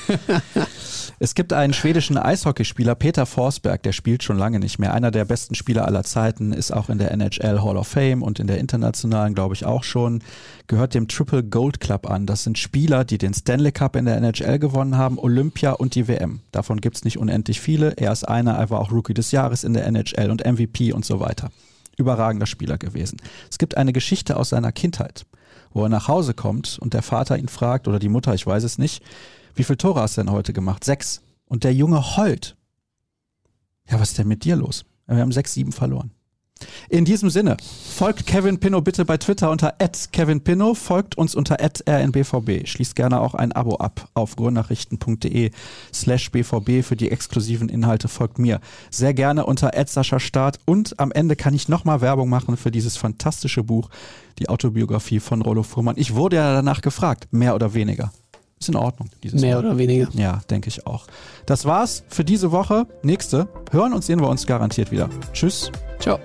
es gibt einen schwedischen Eishockeyspieler, Peter Forsberg, der spielt schon lange nicht mehr. Einer der besten Spieler aller Zeiten, ist auch in der NHL Hall of Fame und in der internationalen, glaube ich, auch schon. Gehört dem Triple Gold Club an. Das sind Spieler, die den Stanley Cup in der NHL gewonnen haben, Olympia und die WM. Davon gibt es nicht unendlich viele. Er ist einer, er war auch Rookie des Jahres in der NHL und MVP und so weiter. Überragender Spieler gewesen. Es gibt eine Geschichte aus seiner Kindheit wo er nach Hause kommt und der Vater ihn fragt oder die Mutter, ich weiß es nicht, wie viele Tore hast du denn heute gemacht? Sechs. Und der Junge heult. Ja, was ist denn mit dir los? Wir haben sechs, sieben verloren. In diesem Sinne, folgt Kevin Pinno bitte bei Twitter unter @kevinpinno, folgt uns unter @rnbvb. Schließt gerne auch ein Abo ab auf ruhrnachrichten.de/bvb für die exklusiven Inhalte. Folgt mir sehr gerne unter Start und am Ende kann ich nochmal Werbung machen für dieses fantastische Buch, die Autobiografie von Rollo Fuhrmann. Ich wurde ja danach gefragt, mehr oder weniger. Ist in Ordnung. Mehr Mal. oder weniger. Ja, denke ich auch. Das war's für diese Woche. Nächste hören und sehen wir uns garantiert wieder. Tschüss. Ciao.